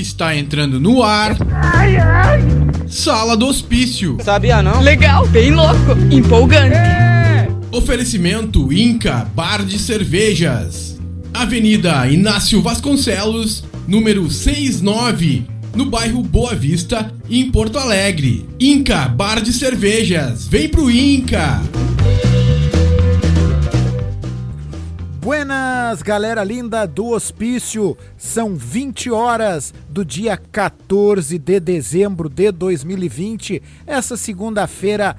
Está entrando no ar. Sala do Hospício. Sabia não? Legal, bem louco, empolgante. Oferecimento Inca Bar de Cervejas. Avenida Inácio Vasconcelos, número 69, no bairro Boa Vista, em Porto Alegre. Inca Bar de Cervejas. Vem pro Inca. Buenas, galera linda do hospício. São 20 horas do dia 14 de dezembro de 2020. Essa segunda-feira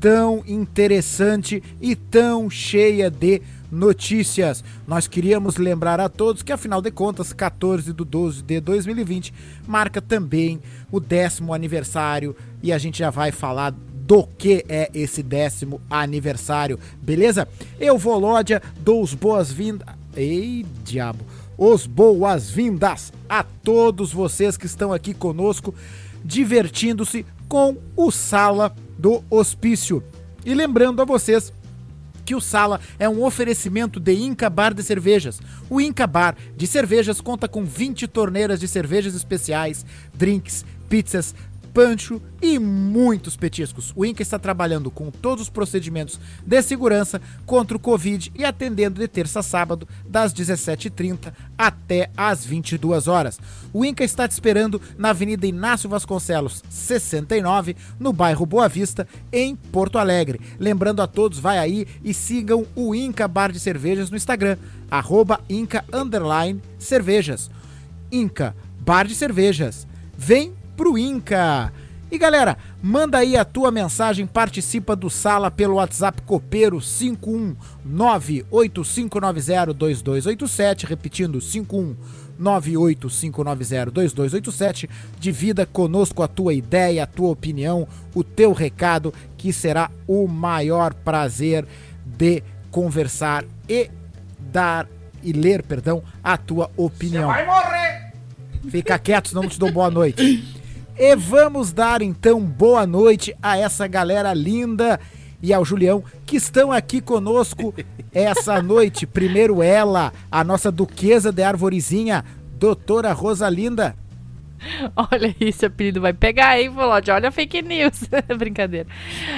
tão interessante e tão cheia de notícias. Nós queríamos lembrar a todos que, afinal de contas, 14 de 12 de 2020 marca também o décimo aniversário e a gente já vai falar do que é esse décimo aniversário, beleza? Eu, Volódia, dou os boas-vindas. Ei, diabo! Os boas-vindas a todos vocês que estão aqui conosco, divertindo-se com o Sala do Hospício. E lembrando a vocês que o Sala é um oferecimento de Inca Bar de Cervejas. O Inca Bar de Cervejas conta com 20 torneiras de cervejas especiais, drinks, pizzas, pancho e muitos petiscos. O Inca está trabalhando com todos os procedimentos de segurança contra o Covid e atendendo de terça a sábado, das 17h30 até as 22 horas. O Inca está te esperando na Avenida Inácio Vasconcelos, 69, no bairro Boa Vista, em Porto Alegre. Lembrando a todos, vai aí e sigam o Inca Bar de Cervejas no Instagram, arroba Inca Cervejas. Inca Bar de Cervejas. Vem pro Inca. E galera, manda aí a tua mensagem, participa do Sala pelo WhatsApp Copeiro 51985902287, repetindo 51985902287. Divida conosco a tua ideia, a tua opinião, o teu recado, que será o maior prazer de conversar e dar e ler, perdão, a tua opinião. Vai morrer! Fica quieto, senão não te dou boa noite. E vamos dar então boa noite a essa galera linda e ao Julião que estão aqui conosco essa noite. Primeiro ela, a nossa duquesa de Arvorezinha, doutora Rosalinda. Olha, esse apelido vai pegar, hein, Volode? Olha a fake news. Brincadeira.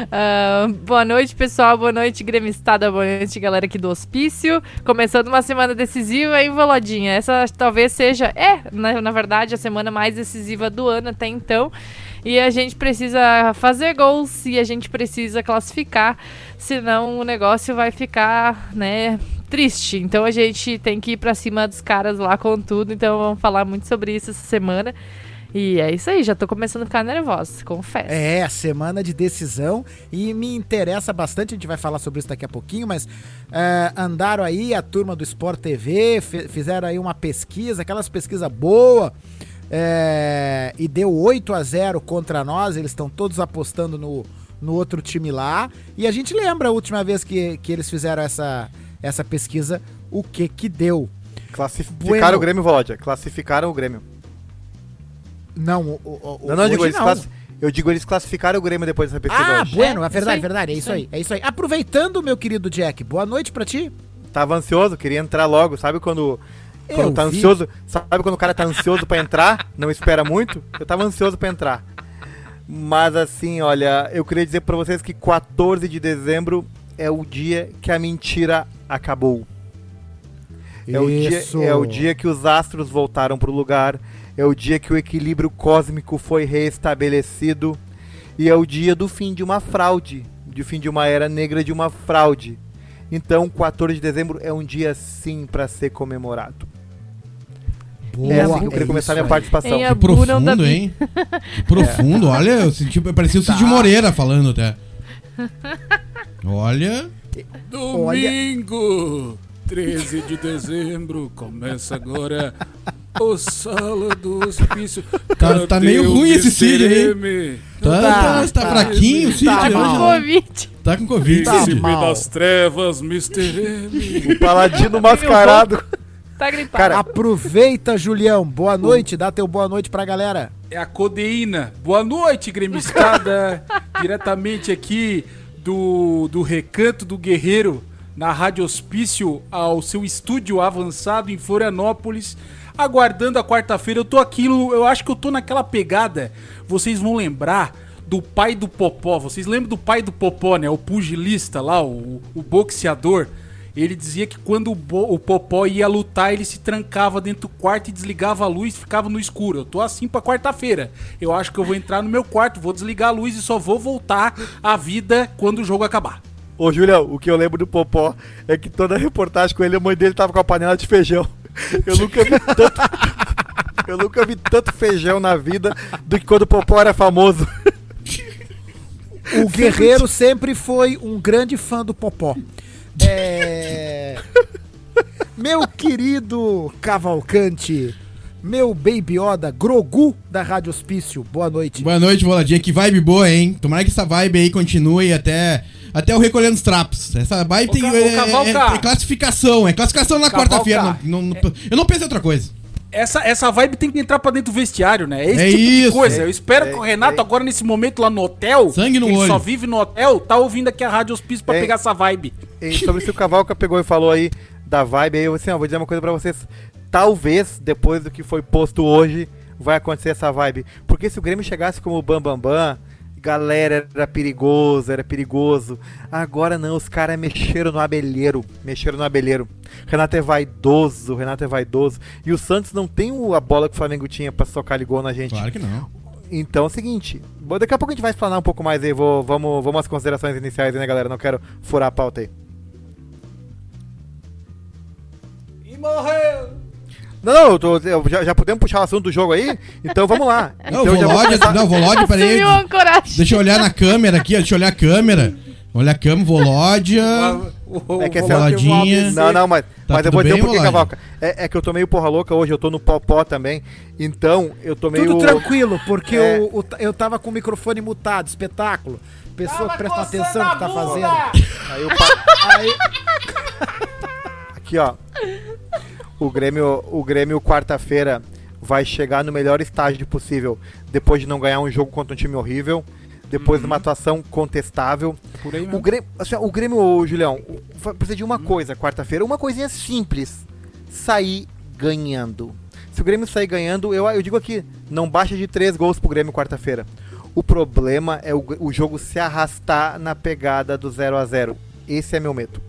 Uh, boa noite, pessoal. Boa noite, gremistada. Boa noite, galera aqui do hospício. Começando uma semana decisiva, hein, Volodinha? Essa talvez seja, é, na, na verdade, a semana mais decisiva do ano até então. E a gente precisa fazer gols e a gente precisa classificar, senão o negócio vai ficar, né, triste. Então a gente tem que ir pra cima dos caras lá com tudo. Então vamos falar muito sobre isso essa semana. E é isso aí, já tô começando a ficar nervosa, confesso. É, semana de decisão e me interessa bastante, a gente vai falar sobre isso daqui a pouquinho, mas é, andaram aí a turma do Sport TV, fizeram aí uma pesquisa, aquelas pesquisas boas, é, e deu 8 a 0 contra nós, eles estão todos apostando no, no outro time lá, e a gente lembra a última vez que, que eles fizeram essa, essa pesquisa, o que que deu. Classificaram Bueno. o Grêmio, Volódia. Classificaram o Grêmio. Não, o, o, o Não, não, eu digo, hoje eles não. classi- eu digo, eles classificaram o Grêmio depois dessa pesquisa Ah, hoje. bueno, é É, verdade, aí, verdade, é isso isso aí, é isso aí. Aproveitando, meu querido Jack, boa noite pra ti. Tava ansioso, queria entrar logo. Sabe quando, quando Eu tá vi. ansioso? Sabe quando o cara tá ansioso pra entrar? Não espera muito? Eu tava ansioso pra entrar. Mas assim, olha, eu queria dizer pra vocês que 14 de dezembro é o dia que a mentira acabou. É o, dia, é o dia que os astros voltaram pro lugar. É o dia que o equilíbrio cósmico foi reestabelecido. E é o dia do fim de uma fraude. Do fim de uma era negra de uma fraude. Então, 14 de dezembro é um dia sim para ser comemorado. Boa, é assim que eu queria começar isso minha aí. participação. Que profundo, hein? Que profundo. Olha, eu senti, parecia o Cid Tá. Moreira falando até. Olha. Domingo, 13 de dezembro, começa agora o Sala do Hospício. Tá- tá meio ruim esse Cid aí. Tá, Tá, tá, tá tá. fraquinho, Cid. Tá hoje, Com mal. né? Covid. Tá com Covid, Tá Cid. das trevas, Mr. M. O paladino mascarado. Tá gripado. Cara, Aproveita, Julião. Boa noite, dá teu boa noite pra galera. É a codeína. Boa noite, gremistada. Diretamente aqui do, do Recanto do Guerreiro, na Rádio Hospício ao seu estúdio avançado em Florianópolis, aguardando a quarta-feira. Eu tô aquilo, eu acho que eu tô naquela pegada. Vocês vão lembrar do pai do Popó. Vocês lembram do pai do Popó, né? O pugilista lá, o, o boxeador. Ele dizia que quando o, Bo- o Popó ia lutar, ele se trancava dentro do quarto e desligava a luz e ficava no escuro. Eu tô assim pra quarta-feira. Eu acho que eu vou entrar no meu quarto, vou desligar a luz e só vou voltar à vida quando o jogo acabar. Ô, Julião, o que eu lembro do Popó é que toda reportagem com ele, a mãe dele tava com a panela de feijão. Eu nunca vi tanto. Eu nunca vi tanto feijão na vida do que quando o Popó era famoso. O Guerreiro sempre foi um grande fã do Popó. É... Meu querido Cavalcante, meu Baby Yoda, Grogu da Rádio Hospício, boa noite. Boa noite, Boladinha. Que vibe boa, hein? Tomara que essa vibe aí continue até, até o Recolhendo os Trapos. Essa vibe tem é, é- é classificação. É classificação na quarta-feira. Não- eu não pensei em outra coisa. Essa, essa vibe tem que entrar pra dentro do vestiário, né? Esse É tipo de isso. coisa. Eu espero É, que o Renato, é. agora nesse momento lá no hotel, Sangue no que ele olho. só vive no hotel, tá ouvindo aqui a Rádio Hospício pra É. pegar essa vibe. E sobre isso que o Cavalca pegou e falou aí da vibe aí, eu assim, ó, vou dizer uma coisa pra vocês. Talvez, depois do que foi posto hoje, vai acontecer essa vibe. Porque se o Grêmio chegasse como o Bam Bam Bam, galera, era perigoso, era perigoso. Agora não, os caras mexeram no abelheiro, mexeram no abelheiro. Renato é vaidoso, Renato é vaidoso. E o Santos não tem a bola que o Flamengo tinha pra socar ligou na gente. Claro que não. Então é o seguinte, daqui a pouco a gente vai explanar um pouco mais aí, vou, vamos, vamos às considerações iniciais aí, né, galera? Não quero furar a pauta aí. E morreu! Não, não, eu tô- eu já, já podemos puxar o assunto do jogo aí? Então vamos lá. Não, Então vou já vou log, começar- não, vou log, peraí. Deixa eu olhar na câmera aqui, ó, deixa eu olhar a câmera. Olha a câmera, Volódia. É que essa boladinha. Não, não, mas, Tá mas eu vou dizer bem, um pouquinho? Cavalca. É, é que eu tô meio porra louca hoje, eu tô no popó também. Então, eu tô meio. Tudo tranquilo, porque É. o- eu tava com o microfone mutado, espetáculo. Pessoa que presta atenção no que tá fazendo. Aí o pa- Aí, Aqui, ó. O Grêmio, o Grêmio quarta-feira vai chegar no melhor estágio possível. Depois de não ganhar um jogo contra um time horrível. Depois de uma atuação contestável. O. Grêmio, assim, o Grêmio, Julião, precisa de uma coisa quarta-feira, uma coisinha simples. Sair ganhando. Se o Grêmio sair ganhando, eu, eu digo aqui, não baixa de três gols pro Grêmio quarta-feira. O problema é o, o jogo se arrastar na pegada do 0 a 0 Esse é meu medo.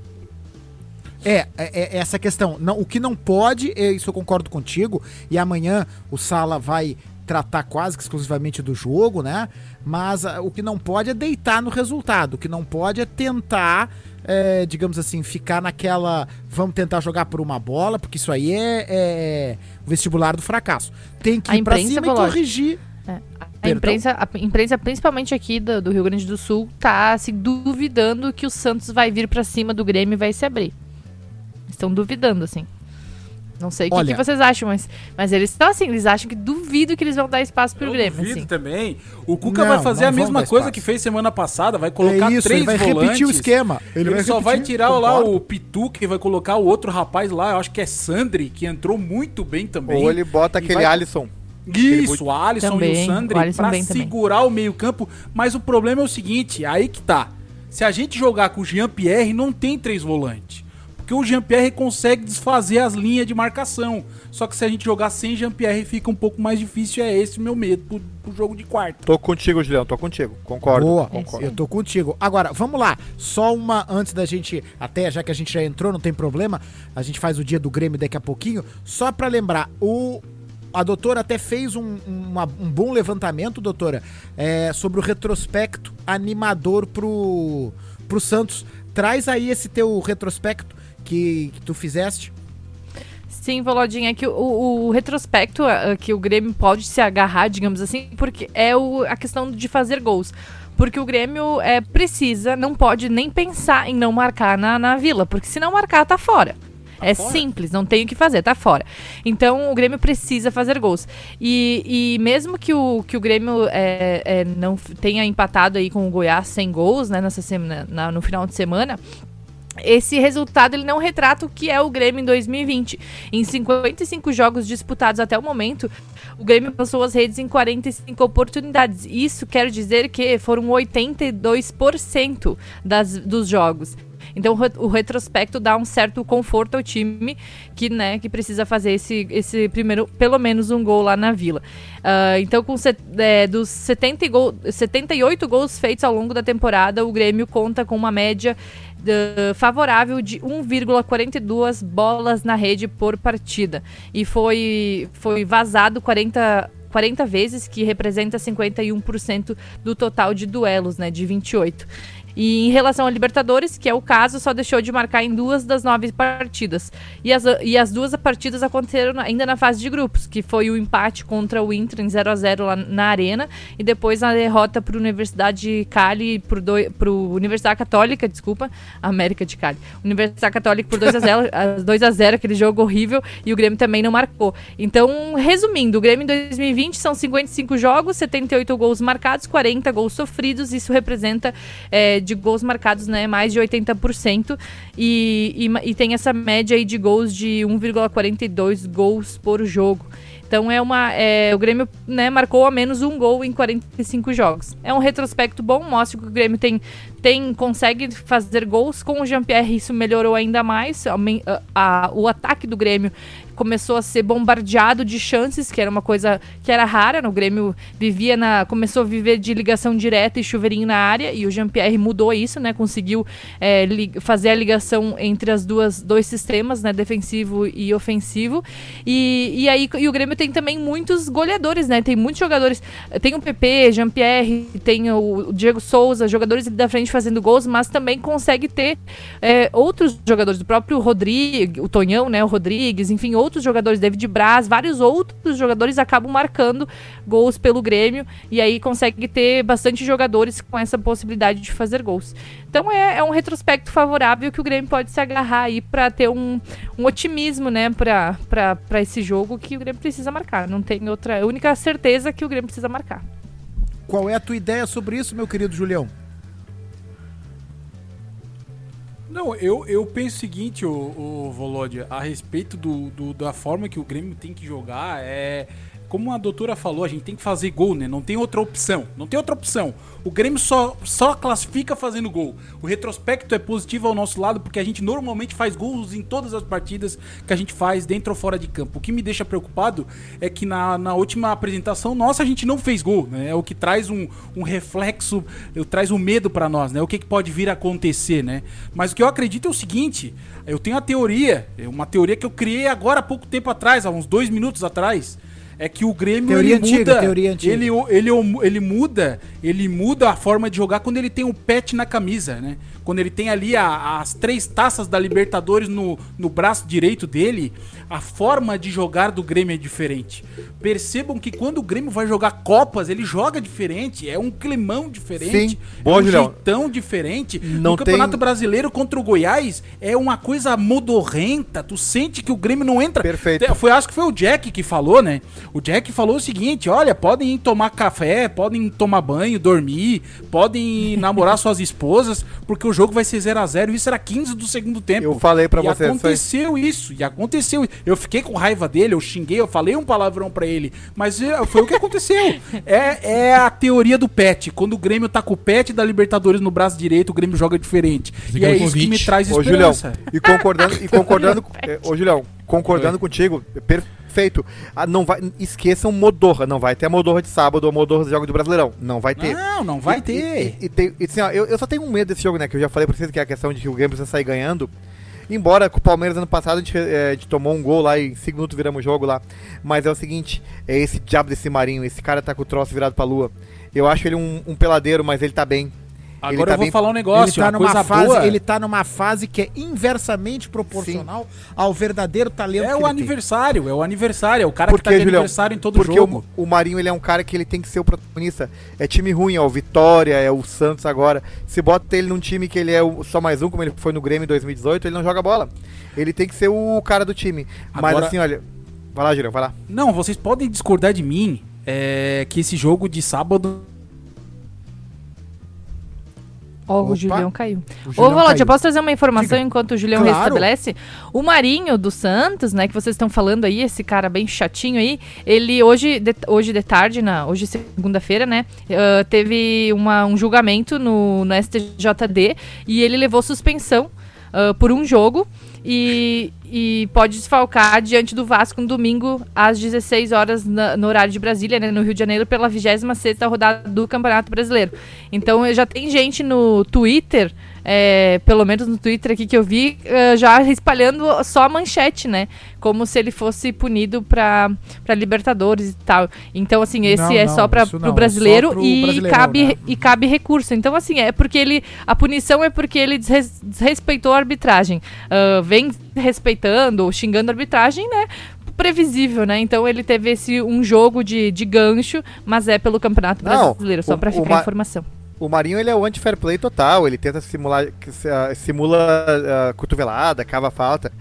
É, é, é essa questão. Não, o que não pode, é, isso eu concordo contigo, e amanhã o Sala vai tratar quase que exclusivamente do jogo, né? Mas ah, o que não pode é deitar no resultado. O que não pode é tentar, é, digamos assim, ficar naquela. Vamos tentar jogar por uma bola, porque isso aí é, é o vestibular do fracasso. Tem que A ir pra cima e corrigir. É, A imprensa, a imprensa, principalmente aqui do, do Rio Grande do Sul, tá se duvidando que o Santos vai vir pra cima do Grêmio e vai se abrir. Estão duvidando, assim. Não sei o que, que vocês acham, mas, mas eles estão assim, eles acham que duvido que eles vão dar espaço pro Eu Grêmio, duvido assim. também. O Cuca Não, vai fazer a mesma coisa que fez semana passada, vai colocar é isso, três ele vai volantes. repetir o esquema. Ele, vai só vai repetir, tirar lá o Pitu, que vai colocar o outro rapaz lá, eu acho que é Sandri, que entrou muito bem também. Ou ele bota E aquele vai- Alisson. Isso, o Alisson e Também, o Sandri o Alisson pra bem também. segurar o meio-campo. Mas o problema é o seguinte: aí que tá. Se a gente jogar com o Jean-Pierre, não tem três volantes. Porque o Jean-Pierre consegue desfazer as linhas de marcação. Só que se a gente jogar sem Jean-Pierre, fica um pouco mais difícil. É esse o meu medo pro, pro jogo de quarta. Tô contigo, Julião, tô contigo. Concordo. Boa, concordo. eu tô contigo. Agora, vamos lá. Só uma antes da gente, até já que a gente já entrou, não tem problema. A gente faz o dia do Grêmio daqui a pouquinho. Só pra lembrar, o a doutora até fez um, uma- um bom levantamento, doutora, é, sobre o retrospecto animador pro, pro Santos. Traz aí esse teu retrospecto que, que tu fizeste. Sim, Volodinha, é que o, o retrospecto que o Grêmio pode se agarrar, digamos assim, porque é o- a questão de fazer gols. Porque o Grêmio é, precisa, não pode nem pensar em não marcar na, na vila, porque se não marcar, tá fora. é simples, não tem o que fazer, tá fora. Então o Grêmio precisa fazer gols. E, e mesmo que o, que o Grêmio é, é, não tenha empatado aí com o Goiás sem gols, né, nessa semana, na- no final de semana, esse resultado ele não retrata o que é o Grêmio em 2020. Em 55 jogos disputados até o momento, o Grêmio passou as redes em 45 oportunidades. Isso quer dizer que foram 82% das, dos jogos. Então o, re- o retrospecto dá um certo conforto ao time que, né, que precisa fazer esse, esse primeiro, pelo menos um gol lá na Vila. Ah, então, com set- é, dos 70 e gol- 78 gols feitos ao longo da temporada, o Grêmio conta com uma média favorável de 1,42 bolas na rede por partida. E foi, foi vazado 40, 40 vezes, que representa 51% do total de duelos, né, de 28. E em relação a Libertadores, que é o caso, só deixou de marcar em duas das nove partidas. E as, e as duas partidas aconteceram ainda na fase de grupos, que foi o empate contra o Inter em 0 a 0 lá na Arena, e depois a derrota para a Universidade de Cali, para o Universidade Católica, desculpa, América de Cali. Universidade Católica por 2 a 0 a 2 a 0 aquele jogo horrível, e o Grêmio também não marcou. Então, resumindo, o Grêmio em 2020 são 55 jogos, 78 gols marcados, 40 gols sofridos, isso representa é, de gols marcados, né, mais de 80%, e, e, e tem essa média aí de gols de 1,42 gols por jogo. Então é uma. é, o Grêmio né, marcou a menos um gol em 45 jogos. É um retrospecto bom, mostra que o Grêmio tem, tem consegue fazer gols. Com o Jean-Pierre isso melhorou ainda mais. A- a- o ataque do Grêmio começou a ser bombardeado de chances, que era uma coisa que era rara. No Grêmio vivia na. começou a viver de ligação direta e chuveirinho na área, e o Jean-Pierre mudou isso, né? Conseguiu é, fazer a ligação entre as duas dois sistemas, né? Defensivo e ofensivo. E, e aí e o Grêmio tem também muitos goleadores, né? Tem muitos jogadores. Tem o PP, Jean-Pierre, tem o, Diego Souza, jogadores da frente fazendo gols, mas também consegue ter é, outros jogadores, do próprio Rodrigues, o Tonhão, né? O Rodrigues, enfim, outros jogadores, David Braz, vários outros jogadores acabam marcando gols pelo Grêmio e aí consegue ter bastante jogadores com essa possibilidade de fazer gols. Então é, é um retrospecto favorável que o Grêmio pode se agarrar aí para ter um, um otimismo, né, para esse jogo que o Grêmio precisa marcar. Não tem outra. A única certeza que o Grêmio precisa marcar. Qual é a tua ideia sobre isso, meu querido Julião? Não, eu, eu penso o seguinte, o, o Volodya, a respeito do, do- da forma que o Grêmio tem que jogar, é. Como a doutora falou, a gente tem que fazer gol, né? Não tem outra opção. Não tem outra opção. O Grêmio só, só classifica fazendo gol. O retrospecto é positivo ao nosso lado, porque a gente normalmente faz gols em todas as partidas que a gente faz, dentro ou fora de campo. O que me deixa preocupado é que na, na última apresentação nossa a gente não fez gol, né? É o que traz um, um reflexo, traz um medo pra nós, né? O que, que pode vir a acontecer, né? Mas o que eu acredito é o seguinte: eu tenho a teoria, é uma teoria que eu criei agora há pouco tempo atrás, há uns dois minutos atrás. É que o Grêmio Teoria ele antiga, muda, teoria antiga. ele ele, ele muda, ele muda a forma de jogar quando ele tem o pet na camisa, né? Quando ele tem ali a- as três taças da Libertadores no, no braço direito dele, a forma de jogar do Grêmio é diferente. Percebam que quando o Grêmio vai jogar Copas, ele joga diferente, é um climão diferente, Sim. Boa, é um Julião. jeitão diferente. Não no Campeonato tem- Brasileiro contra o Goiás é uma coisa modorrenta, tu sente que o Grêmio não entra. Perfeito. Foi, acho que foi o Jack que falou, né? O Jack falou o seguinte: olha, podem ir tomar café, podem tomar banho, dormir, podem namorar suas esposas, porque o jogo vai ser 0 a 0 Isso era 15 do segundo tempo. Eu falei pra e você, aconteceu isso, e aconteceu. Eu fiquei com raiva dele, eu xinguei, eu falei um palavrão pra ele, mas é, foi o que aconteceu. É, é a teoria do pet. Quando o Grêmio tá com o pet da Libertadores no braço direito, o Grêmio joga diferente. Esse E é o isso que me traz Ô, Julião, esperança. e concordando, e concordando, eh, ô, Julião, concordando contigo, perfeito. Ah, não vai, esqueçam Modorra, não vai ter a Modorra de sábado ou a Modorra dos jogos do Brasileirão, não vai ter. Não, não vai E- ter. E, e tem- assim, ó, eu, eu só tenho um medo desse jogo, né? Que eu já falei pra vocês que é a questão de que o Grêmio precisa sair ganhando. Embora com o Palmeiras ano passado a gente, eh, a gente tomou um gol lá e em 5 minutos viramos o jogo lá. Mas é o seguinte, é esse diabo desse Marinho, esse cara tá com o troço virado pra lua. Eu acho ele um, um peladeiro, mas ele tá bem. Ele Agora tá eu vou bem- falar um Ele negócio, tá, uma numa fase, boa. ele tá numa fase que é inversamente proporcional ao verdadeiro talento É o ele tem. aniversário, é o aniversário, é o cara Por que tá de Julião? aniversário em todo Porque jogo. O, o Marinho ele é um cara que ele tem que ser o protagonista. É time ruim, é o Vitória, é o Santos agora. Se bota ele num time que ele é o- só mais um, como ele foi no Grêmio em 2018, ele não joga bola. Ele tem que ser o cara do time. Mas Agora- assim, olha. Vai lá, Julião, vai lá. Não, vocês podem discordar de mim é, que esse jogo de sábado. Ó, Opa. o Julião caiu. O Ô, caiu. posso trazer uma informação Diga. enquanto o Julião Claro. restabelece? O Marinho do Santos, né, que vocês estão falando aí, esse cara bem chatinho aí, ele hoje de, hoje de tarde, na, hoje segunda-feira, né, ah, teve uma, um julgamento no, no STJD e ele levou suspensão ah, por um jogo e, e pode desfalcar diante do Vasco no domingo às 16 horas na- no horário de Brasília, né, no Rio de Janeiro, pela 26ª rodada do Campeonato Brasileiro. Então já tem gente no Twitter, é, pelo menos no Twitter aqui que eu vi, eh, já espalhando só a manchete, né? Como se ele fosse punido para Libertadores e tal. Então, assim, esse Não, é não, só para é o só brasileiro e cabe, né? e cabe recurso. Então, assim, é porque ele. A punição é porque ele desres- desrespeitou a arbitragem. Ah, vem respeitando ou xingando a arbitragem, né? Previsível, né? Então ele teve esse um jogo de, de gancho, mas é pelo Campeonato Não, Brasileiro, só o ficar a informação. O Marinho ele é o anti-fair play total, ele tenta simular, ah, simula ah, cotovelada, cava falta.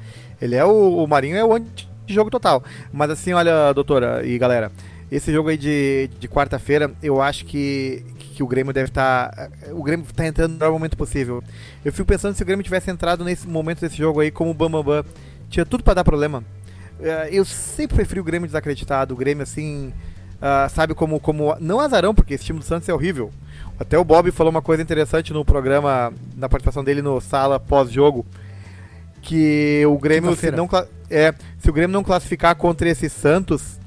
Ele é o, o Marinho é o anti-jogo total. Mas assim, olha, doutora e galera, esse jogo aí de, de quarta-feira, eu acho que, que o Grêmio deve estar. o Grêmio tá entrando no melhor momento possível. Eu fico pensando se o Grêmio tivesse entrado nesse momento desse jogo aí como o Bambambam. Tinha tudo pra dar problema. Eh, Eu sempre preferi o Grêmio desacreditado, o Grêmio assim. ah, sabe como, como. Não azarão, porque esse time do Santos é horrível. Até o Bob falou uma coisa interessante no programa, na participação dele no sala pós-jogo, que o Grêmio se não é, se o Grêmio não classificar contra esse Santos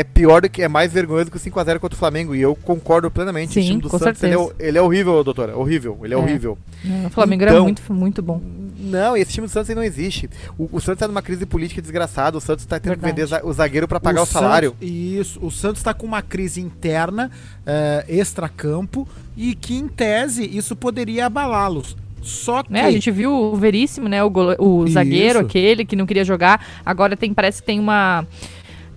é pior do que é mais vergonhoso que o 5 a 0 contra o Flamengo e eu concordo plenamente. Sim, o time do com Santos ele é, certeza. ele é horrível, doutora, horrível, ele é, É. horrível. O Flamengo era Então- muito, muito bom. Não, esse time do Santos não existe. O, o Santos tá numa crise política desgraçada, o Santos tá tendo Verdade. que vender o zagueiro pra pagar o, salário. Santos- isso, o Santos está com uma crise interna, eh, extracampo, e que em tese isso poderia abalá-los. Só que. Né? A gente viu o Veríssimo, né? O, gole- o Isso. zagueiro, aquele que não queria jogar. Agora tem, parece que tem uma.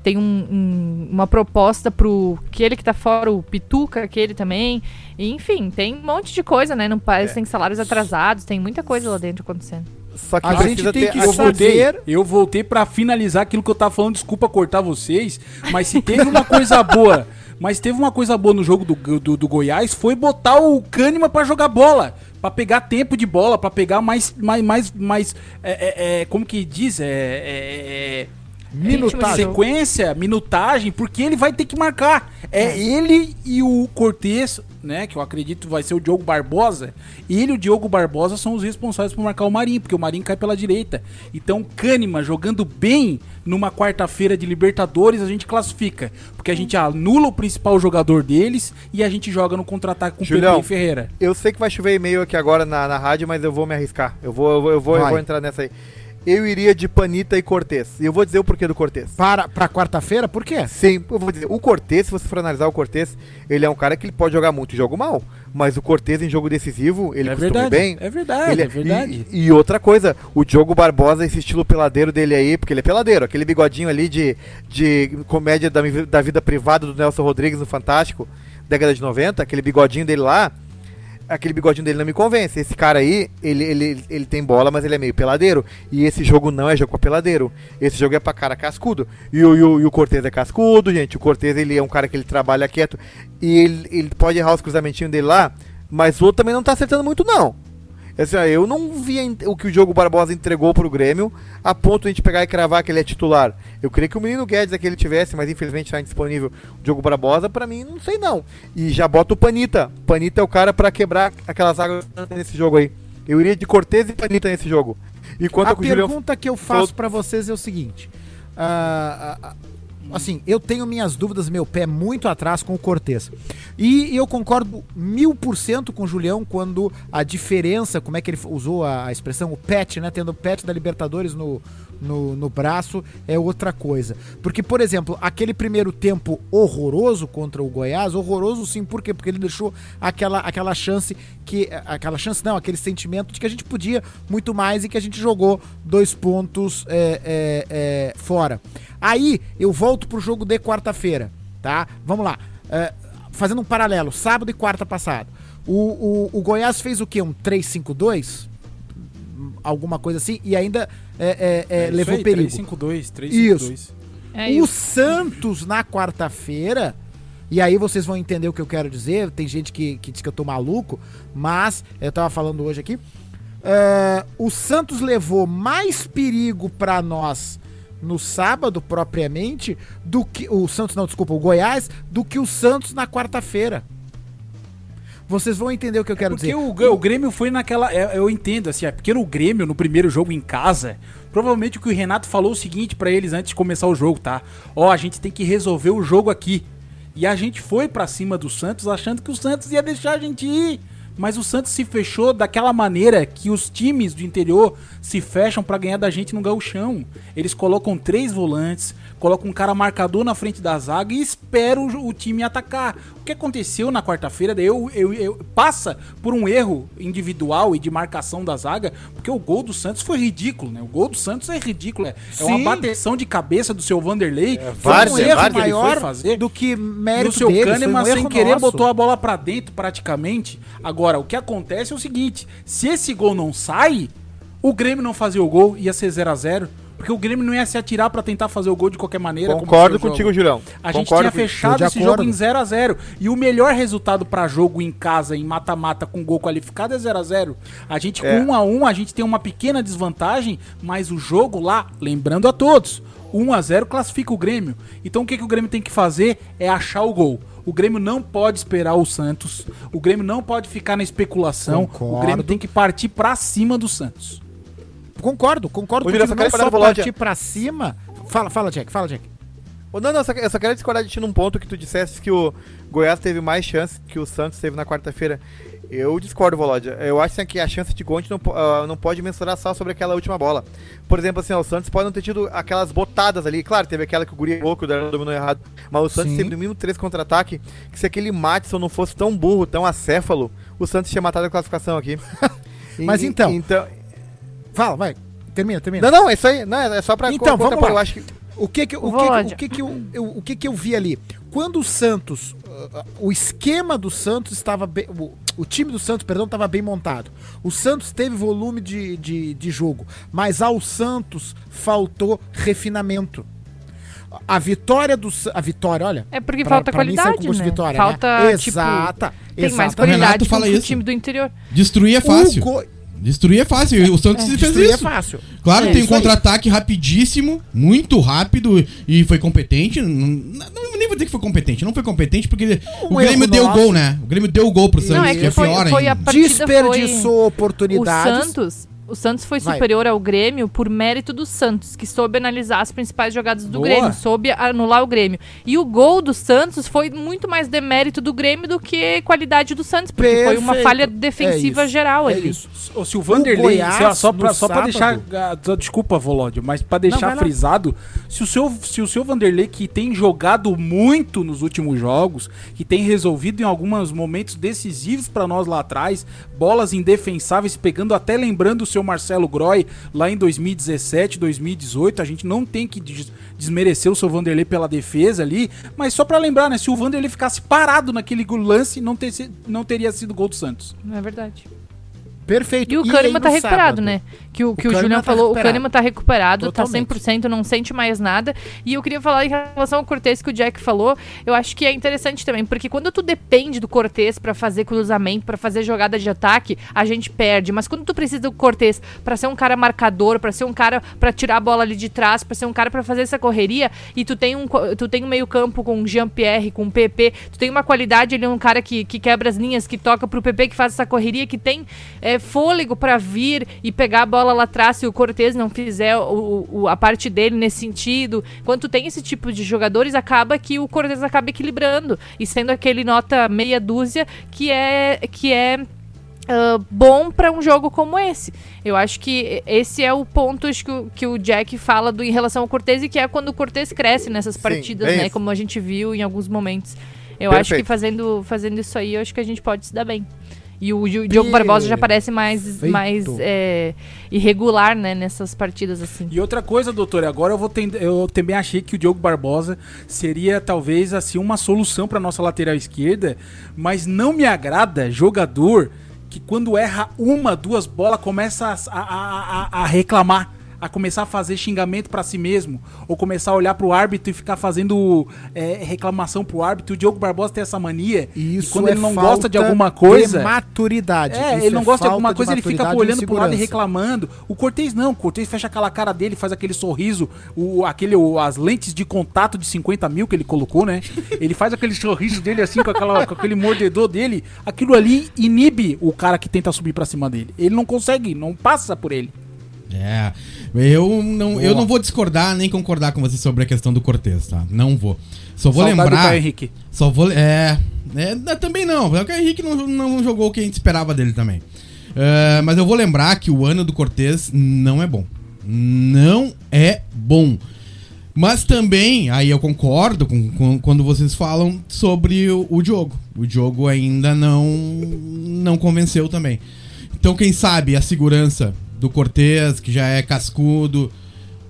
Tem um- um- uma proposta pro aquele que tá fora, o Pituca, aquele também. E, enfim, tem um monte de coisa, né? Não É. parece, tem salários atrasados, tem muita coisa lá dentro acontecendo. Só que A gente tem que a- Eu voltei, saber- eu voltei pra finalizar aquilo que eu tava falando, desculpa cortar vocês, mas se teve uma coisa boa, mas teve uma coisa boa no jogo do, do, do Goiás, foi botar o Kahneman pra jogar bola, pra pegar tempo de bola, pra pegar mais, mais, mais, mais é, é, é, como que diz, é, é, é, Minutagem. sequência, minutagem, porque ele vai ter que marcar. É ele e o Cortez, né, que eu acredito vai ser o Diogo Barbosa. Ele e o Diogo Barbosa são os responsáveis por marcar o Marinho, porque o Marinho cai pela direita. Então, Kahneman jogando bem numa quarta-feira de Libertadores, a gente classifica, porque a gente anula o principal jogador deles e a gente joga no contra-ataque com o Julião, Pedro Ferreira. Eu sei que vai chover e-mail aqui agora na, na rádio, mas eu vou me arriscar. Eu vou, eu vou, eu vou, eu vou entrar nessa aí. Eu iria de Panita e Cortez. E eu vou dizer o porquê do Cortez. Para, pra quarta-feira, por quê? Sim, eu vou dizer, o Cortez, se você for analisar o Cortez, ele é um cara que ele pode jogar muito e jogo mal. Mas o Cortez em jogo decisivo, ele é costuma bem. é verdade, Ele é verdade. E, e outra coisa, o Diogo Barbosa, esse estilo peladeiro dele aí, porque ele é peladeiro, aquele bigodinho ali de, de comédia da, da vida privada do Nelson Rodrigues no Fantástico, década de 90, aquele bigodinho dele lá, aquele bigodinho dele não me convence. Esse cara aí, ele, ele, ele tem bola, mas ele é meio peladeiro. E esse jogo não é jogo pra peladeiro. Esse jogo é pra cara cascudo. E o, e o, e o Cortez é cascudo, gente. O Cortez, ele é um cara que ele trabalha quieto. E ele, ele pode errar os cruzamentinhos dele lá, mas o outro também não tá acertando muito, não. Assim, ó, eu não vi o que o Diogo Barbosa entregou pro Grêmio a ponto de a gente pegar e cravar que ele é titular. Eu queria que o menino Guedes aquele tivesse, mas infelizmente está indisponível. O Diogo Barbosa, pra mim, não sei não. E já bota o Panita. Panita é o cara pra quebrar aquelas águas nesse jogo aí. Eu iria de Cortez e Panita nesse jogo. E quanto A o Julião pergunta que eu faço pra vocês é o seguinte. ah, ah, ah, assim, eu tenho minhas dúvidas, meu pé muito atrás com o Cortez. E eu concordo mil por cento com o Julião quando a diferença, como é que ele usou a, a expressão, o pet, né? Tendo o pet da Libertadores no, no, no braço, é outra coisa. Porque, por exemplo, aquele primeiro tempo horroroso contra o Goiás, horroroso sim, por quê? Porque ele deixou aquela, aquela chance que. Aquela chance, não, aquele sentimento de que a gente podia muito mais e que a gente jogou dois pontos é, é, é, fora. Aí eu volto pro jogo de quarta-feira, tá? Vamos lá. É, fazendo um paralelo, sábado e quarta passado. O, o, o Goiás fez o quê? Um 3-5-2? Alguma coisa assim, e ainda é, é, é, isso levou aí, perigo. 352, 352. É, e O Santos na quarta-feira, e aí vocês vão entender o que eu quero dizer. Tem gente que, que diz que eu tô maluco, mas eu tava falando hoje aqui. é, o Santos levou mais perigo pra nós no sábado, propriamente, do que. O Santos, não, desculpa, o Goiás, do que o Santos na quarta-feira. Vocês vão entender o que eu quero Porque dizer. o, G- o Grêmio foi naquela. é, Eu entendo, assim, é porque no Grêmio, no primeiro jogo em casa, provavelmente o que o Renato falou o seguinte pra eles antes de começar o jogo, tá? Ó, a gente tem que resolver o jogo aqui. E a gente foi pra cima do Santos achando que o Santos ia deixar a gente ir. Mas o Santos se fechou daquela maneira que os times do interior se fecham pra ganhar da gente no gauchão. Eles colocam três volantes, colocam um cara marcador na frente da zaga e esperam o, o time atacar. O que aconteceu na quarta-feira, eu, eu, eu- passa por um erro individual e de marcação da zaga, porque o gol do Santos foi ridículo, né? O gol do Santos é ridículo, é, é uma bateção de cabeça do seu Vanderlei. foi várzea, um erro várzea foi maior fazer. do que mérito o seu deles, foi Kahneman, um sem querer, nosso. botou a bola pra dentro praticamente. Agora, o que acontece é o seguinte: se esse gol não sai, o Grêmio não fazia o gol, ia ser 0 a 0 Porque o Grêmio não ia se atirar pra tentar fazer o gol de qualquer maneira. como Concordo o contigo. Julião. A gente Concordo tinha fechado esse jogo em 0 a 0 E o melhor resultado pra jogo em casa, em mata-mata, com gol qualificado, é 0 a 0 A gente, É. com 1 a 1 a gente tem uma pequena desvantagem, mas o jogo lá, lembrando a todos, 1 a 0 classifica o Grêmio. Então o que, que o Grêmio tem que fazer é achar o gol. O Grêmio não pode esperar o Santos. O Grêmio não pode ficar na especulação. O Concordo. Grêmio tem que partir pra cima do Santos. Concordo, concordo só quero não parar só Volante. partir pra cima. Fala, fala, Jack, fala, Jack. Ô, Não, não, só, eu só quero discordar de ti num ponto que tu disseste que o Goiás teve mais chance que o Santos teve na quarta-feira. Eu discordo, Volódia. Eu acho assim, que a chance de gente não, ah, não pode mensurar só sobre aquela última bola. Por exemplo, assim, ó, o Santos pode não ter tido aquelas botadas ali. Claro, teve aquela que o Guri errou, que o Darlan dominou errado. Mas o Santos Sim. teve no mínimo três contra-ataque. Que se aquele Matson não fosse tão burro, tão acéfalo, o Santos tinha matado a classificação aqui. E- Mas então- então Fala, vai. Termina, termina. não, não, é isso aí. Não, é só pra Então, vamos lá. Eu acho que O que que, o que, o que, que eu, eu- o que que eu vi ali? Quando o Santos, uh, uh, o esquema do Santos estava bem, o, o time do Santos, perdão, estava bem montado. O Santos teve volume de, de, de jogo, mas ao Santos faltou refinamento. A vitória do a vitória, olha. É porque pra- falta pra mim qualidade, de né? vitória, falta, né? tipo, Exata, tem mais qualidade Renato fala o isso. time do interior. Destruir é fácil. O Destruir é fácil. O Santos fez Destruir é isso. fácil. Claro, É tem um contra-ataque rapidíssimo, muito rápido e foi competente. Não, não- nem vou dizer que foi competente, não foi competente porque Um o Grêmio deu nosso. gol, né? O Grêmio deu o gol pro Santos, Não, é que que é foi, pior foi a ainda. partida Desperdiçou foi... O oportunidades. Santos, o Santos foi Vai. superior ao Grêmio por mérito do Santos, que soube analisar as principais jogadas do Boa. Grêmio, soube anular o Grêmio. E o gol do Santos foi muito mais demérito do Grêmio do que qualidade do Santos, porque foi uma Perfeito. falha É defensiva isso, geral é ali. isso. Se o Vanderlei, lá, só pra, só pra sábado- deixar. ah, Desculpa, Volódio, mas pra deixar lá. frisado, se o, seu, se o seu Vanderlei, que tem jogado muito nos últimos jogos, que tem resolvido em alguns momentos decisivos pra nós lá atrás, bolas indefensáveis, pegando até lembrando o seu Marcelo Groy lá em 2017, 2018, a gente não tem que des- desmerecer o seu Vanderlei pela defesa ali, mas só pra lembrar, né, se o Vanderlei ficasse parado naquele lance, não, ter, não teria sido gol do Santos. Não é verdade. Perfeito. E o Kahneman tá recuperado, sábado? né? Que o, que o, Julian tá falou, o recuperado. Kahneman tá recuperado, Totalmente. tá 100%, não sente mais nada. E eu queria falar em relação ao Cortez que o Jack falou, eu acho que é interessante também, porque quando tu depende do Cortez pra fazer cruzamento, pra fazer jogada de ataque, a gente perde. Mas quando tu precisa do Cortez pra ser um cara marcador, pra ser um cara pra tirar a bola ali de trás, pra ser um cara pra fazer essa correria, e tu tem um, tu tem um meio-campo com o Jean-Pierre, com o PP, tu tem uma qualidade, ele é um cara que, que quebra as linhas, que toca pro PP, que faz essa correria, que tem é, fôlego pra vir e pegar a bola lá atrás se o Cortez não fizer o, o- a parte dele nesse sentido. Quando tu tem esse tipo de jogadores, acaba que o Cortez acaba equilibrando e sendo aquele nota meia dúzia que é que é ah, bom pra um jogo como esse. Eu acho que esse é o ponto acho que, o, que o Jack fala do, em relação ao Cortez e que é quando o Cortez cresce nessas Sim, partidas, é né? isso. Como a gente viu em alguns momentos. Eu acho que Perfeito. fazendo, fazendo isso aí, eu acho que a gente pode se dar bem. E o, Diogo Barbosa já parece mais, mais é, irregular, né, nessas partidas assim. E outra coisa, doutor, agora eu vou ten- eu também achei que o Diogo Barbosa seria talvez assim uma solução para nossa lateral esquerda, mas não me agrada jogador que quando erra uma, duas bolas começa a, a- a- a reclamar. A começar a fazer xingamento pra si mesmo, ou começar a olhar pro árbitro e ficar fazendo é, reclamação pro árbitro. O Diogo Barbosa tem essa mania. Isso e quando é ele não gosta de alguma coisa. De maturidade. É, Isso ele não gosta de alguma coisa, ele fica olhando e pro lado e reclamando. O Cortez não, o Cortez fecha aquela cara dele, faz aquele sorriso, o, aquele, o- as lentes de contato de 50 mil que ele colocou, né? Ele faz aquele sorriso dele assim, com, aquela, com aquele mordedor dele. Aquilo ali inibe o cara que tenta subir pra cima dele. Ele não consegue, não passa por ele. É. Eu não, eu não vou discordar nem concordar com você sobre a questão do Cortez, tá? Não vou. Só vou Saudade do lembrar. Caio Henrique. Só vou. É. é não, também não. O Caio Henrique não, não jogou o que a gente esperava dele também. É, mas eu vou lembrar que o ano do Cortez não é bom. Não é bom. Mas também, aí eu concordo com, com- quando vocês falam sobre o, o Diogo. O Diogo ainda não, não convenceu também. Então, quem sabe a segurança do Cortez, que já é cascudo,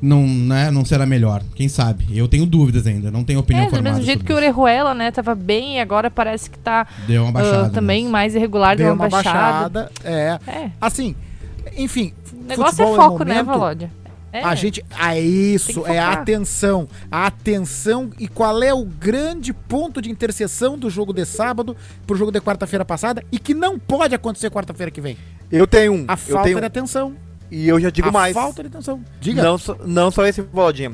não, né, não será melhor. Quem sabe? Eu tenho dúvidas ainda, não tenho opinião É, do formada. mesmo jeito que o. Orejuela, né, tava bem e agora parece que tá Deu uma baixada. também mesmo. mais irregular, Deu uma baixada. É. É, Assim, enfim. o negócio é foco, né, momento. Valódia? É. A gente. Ah, isso, é a atenção. A atenção e qual é o grande ponto de interseção do jogo de sábado pro jogo de quarta-feira passada e que não pode acontecer quarta-feira que vem. Eu tenho um. A eu falta tenho de atenção. E eu já digo a mais. falta de atenção. Diga. Não, só- não só esse Valodinho.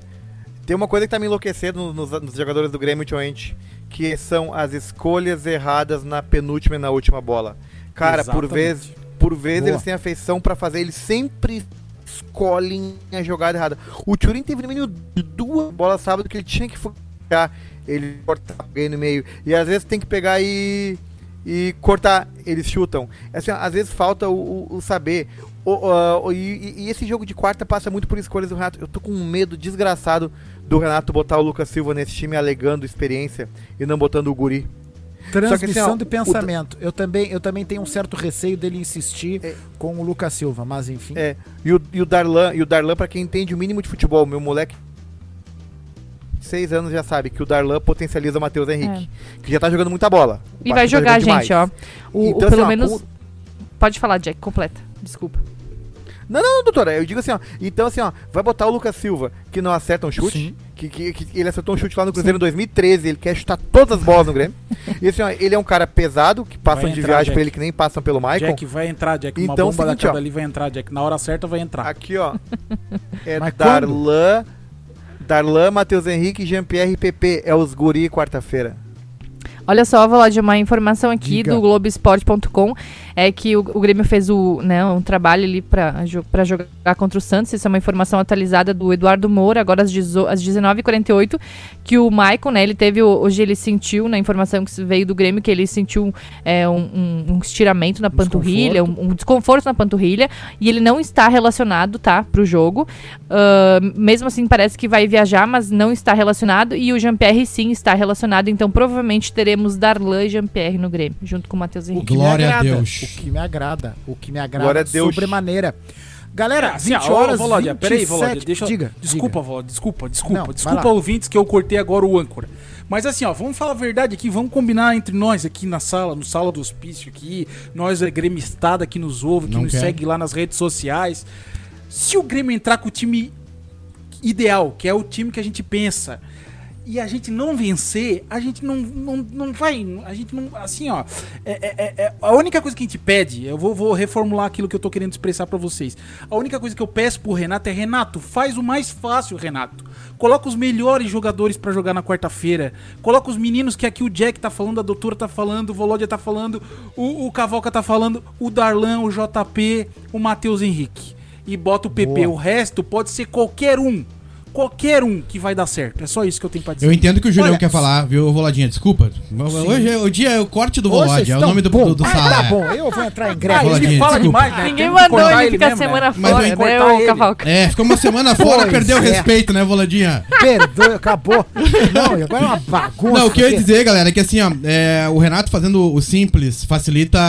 Tem uma coisa que tá me enlouquecendo nos, nos jogadores do Grêmio ultimamente, que são as escolhas erradas na penúltima e na última bola. Cara, por Exatamente. vezes, por vezes Boa. eles têm afeição pra fazer, eles sempre escolhem a jogada errada. O Turin teve no mínimo duas bolas sábado que ele tinha que focar, ele cortar alguém no meio. E às vezes tem que pegar e e cortar, eles chutam. Assim, ó, às vezes falta o, o- o saber. O- e, e esse jogo de quarta passa muito por escolhas do Renato. Eu tô com um medo desgraçado do Renato botar o Lucas Silva nesse time alegando experiência e não botando o Guri. Transmissão Só que, assim, ó, de o- pensamento. Eu também, eu também tenho um certo receio dele insistir É. com o Lucas Silva, mas enfim. É, e o, e o Darlan, e o Darlan, pra quem entende o mínimo de futebol, meu moleque seis anos já sabe que o Darlan potencializa o Matheus Henrique, que já tá jogando muita bola. O E vai tá jogar, jogando gente, ó. O, o- Então, pelo assim, ó, menos. com- Pode falar, Jack, completa. Desculpa. Não, não, doutora, eu digo assim, ó. Então, assim, ó, vai botar o Lucas Silva, que não acerta um chute. Sim. Que, que, que ele acertou um chute lá no Cruzeiro em 2013, ele quer chutar todas as bolas no Grêmio. E assim, ó, ele é um cara pesado, que passam de viagem Jack. pra ele que nem passam pelo Maicon. Jack vai entrar, Jack. Uma Então, bomba seguinte, daquela ó. ali vai entrar, Jack. Na hora certa vai entrar. Aqui, ó. É Mas Darlan, Darlan, Matheus Henrique, Jean-Pierre e PP. É os guri quarta-feira. Olha só, Valódia, uma informação aqui Diga. do Globoesporte.com é que o, o Grêmio fez o, né, um trabalho ali pra jogar contra o Santos. Isso é uma informação atualizada do Eduardo Moura, agora às, às 19h48, que o Maicon, né, ele teve, o- hoje ele sentiu, na informação que veio do Grêmio, que ele sentiu é, um, um- um estiramento na panturrilha, um, um desconforto na panturrilha, e ele não está relacionado, tá, pro jogo. Ah, mesmo assim, parece que vai viajar, mas não está relacionado. E o Jean-Pierre sim está relacionado. Então, provavelmente teremos Darlan e Jean-Pierre no Grêmio, junto com o Matheus O Henrique. que Glória a Deus. O que me agrada. O que me agrada Deus. sobremaneira. Galera, Assim, 20 ó, ô, horas, Volódia, 27... peraí, Volódia, deixa eu... Diga, Desculpa, diga. Volódia, desculpa, desculpa. Não, desculpa, ouvintes, que eu cortei agora o âncora. Mas assim, ó, vamos falar a verdade aqui, vamos combinar entre nós aqui na sala, no Sala do Hospício aqui, nós é gremistada que nos ouve, que Não nos quer. segue lá nas redes sociais. Se o Grêmio entrar com o time ideal, que é o time que a gente pensa, e a gente não vencer, a gente não, não, não vai. A gente não. Assim, ó. É, é- é- é- a única coisa que a gente pede, eu vou, vou reformular aquilo que eu tô querendo expressar pra vocês. A única coisa que eu peço pro Renato é: Renato, faz o mais fácil, Renato. Coloca os melhores jogadores pra jogar na quarta-feira. Coloca os meninos que aqui o Jack tá falando, a doutora tá falando, o Volódia tá falando, o, o Cavalca tá falando, o Darlan, o JP, o Matheus Henrique. E bota o PP. Boa. O resto pode ser qualquer um. Qualquer um que vai dar certo. É só isso que eu tenho pra dizer. Eu entendo que o Julião Olha, quer falar, viu, Voladinha? Desculpa. Hoje é o dia, é o corte do Volod, é o nome do, bom. do, do Ah, sala. Tá é. bom, eu vou entrar em Ah, greve. ele Voladinha, fala desculpa. demais, né? Ninguém mandou ele ficar mesmo, né? semana fora, eu- né, cortar ô ele. Cavalca? É, ficou uma semana fora, Pois perdeu o é. respeito, né, Voladinha? Perdoe, acabou. Não, agora é uma bagunça. Não, o que eu ia dizer, galera, é que assim, ó, é, o Renato fazendo o simples facilita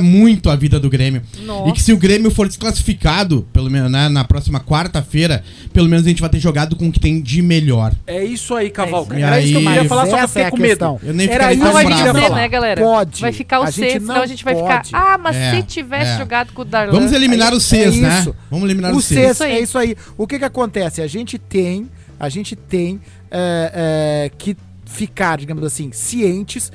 muito a vida do Grêmio. Nossa. E que se o Grêmio for desclassificado, pelo menos né, na próxima quarta-feira, pelo menos a gente vai ter jogado com o que tem de melhor. É isso aí, Cavalca. É. Era isso que eu queria falar, só que eu fiquei é com medo. Eu nem Era isso que eu bravo. queria dizer, falar. né, galera? Pode. Vai ficar o A gente C, não senão a gente vai pode. ficar. Ah, mas É, se tivesse é. jogado com o Darlan. Vamos eliminar os Cs, é né? Vamos eliminar O os Cs. É isso aí. O que que acontece? A gente tem, a gente tem é, é, que ficar, digamos assim, cientes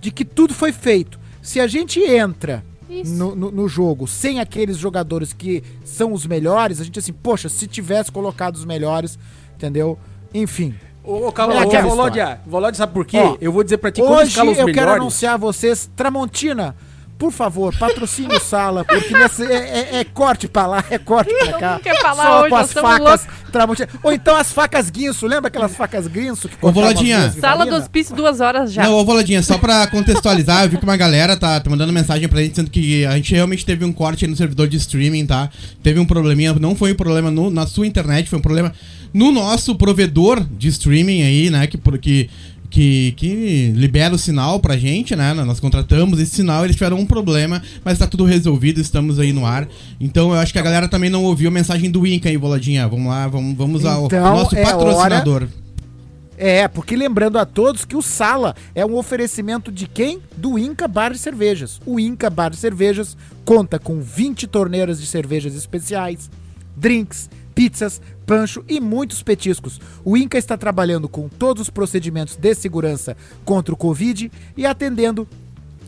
de que tudo foi feito. Se a gente entra. No, no- no jogo sem aqueles jogadores que são os melhores, a gente assim, poxa, se tivesse colocado os melhores, entendeu? Enfim. Ô, É ô, Volódia, Volódia, sabe por quê? Ó, eu vou dizer pra ti, quando Hoje eu quero melhores... anunciar a vocês, Tramontina, por favor, patrocine o Sala, porque nessa, é, é- é corte pra lá, é corte pra cá. quer falar Só hoje, com as facas Tramontina. Ou então as facas guinso, lembra aquelas facas guinso que Ô, Voladinha. Sala do hospício, duas horas já. Não, ô Voladinha, só pra contextualizar, eu vi que uma galera tá, tá mandando mensagem pra gente dizendo que a gente realmente teve um corte aí no servidor de streaming, tá? Teve um probleminha, não foi um problema no- na sua internet, foi um problema no nosso provedor de streaming aí, né? Que, por- que, que, libera o sinal pra gente, né? Nós contratamos esse sinal, eles tiveram um problema, mas tá tudo resolvido, estamos aí no ar. Então eu acho que a galera também não ouviu a mensagem do Inca aí, Voladinha. Vamos lá, vamos, vamos ao, Então, nosso é patrocinador. É, porque lembrando a todos que o Sala é um oferecimento de quem? Do Inca Bar de Cervejas. O Inca Bar de Cervejas conta com 20 torneiras de cervejas especiais, drinks, pizzas, pancho e muitos petiscos. O Inca está trabalhando com todos os procedimentos de segurança contra o Covid e atendendo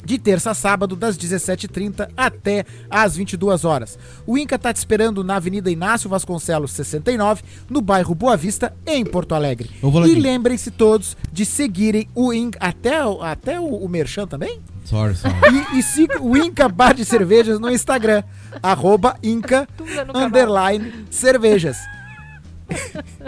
de terça a sábado, das 17h30 até às 22 horas. O Inca está te esperando na Avenida Inácio Vasconcelos 69, no bairro Boa Vista, em Porto Alegre. E lembrem-se todos de seguirem o Inca. Até, o- até o, o Merchan também? Sorry, sorry. E, e siga o Inca Bar de Cervejas no Instagram. arroba Inca underline cervejas.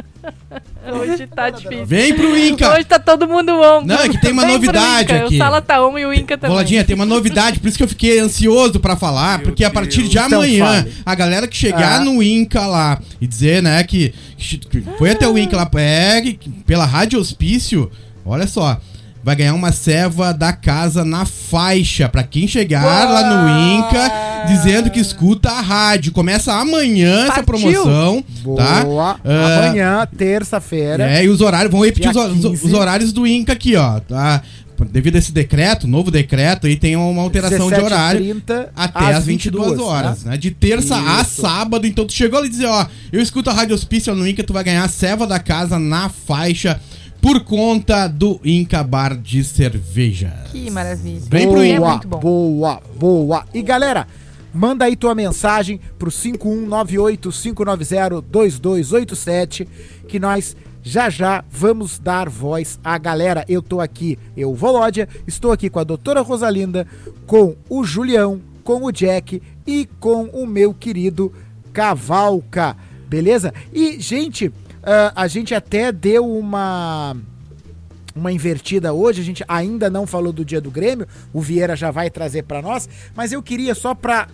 Hoje tá difícil. Vem pro Inca! Hoje tá todo mundo on. Não, é que tem uma Vem novidade aqui. O Sala tá on e o Inca também. Voladinha, tem uma novidade, por isso que eu fiquei ansioso pra falar, porque a partir de Então amanhã, fale. a galera que chegar Ah. no Inca lá e dizer, né, que, que foi até o Inca lá, é, que pela Rádio Hospício, olha só, vai ganhar uma ceva da casa na faixa, pra quem chegar lá no Inca dizendo que escuta a rádio. Começa amanhã essa Partiu. promoção, tá? Boa. Ah, Amanhã, terça-feira. É, e os horários, vão repetir os, os- 15. os horários do Inca aqui, ó, tá? Devido a esse decreto, novo decreto, aí tem uma alteração de horário 17h30 até as 22, horas, né? De terça a Isso. sábado, então tu chegou ali e dizer, ó, eu escuto a Rádio Hospício no Inca, tu vai ganhar a ceva da casa na faixa por conta do Inca Bar de Cerveja. Que maravilha. Vem pro É Inca. muito bom. Boa, boa. E galera, manda aí tua mensagem pro 5198-590-2287 que nós já já vamos dar voz à galera. Eu tô aqui, eu Volódia, estou aqui com a doutora Rosalinda, com o Julião, com o Jack e com o meu querido Cavalca, beleza? E, gente, ah, a gente até deu uma uma invertida hoje. A gente ainda não falou do dia do Grêmio. O Vieira já vai trazer para nós. Mas eu queria só para,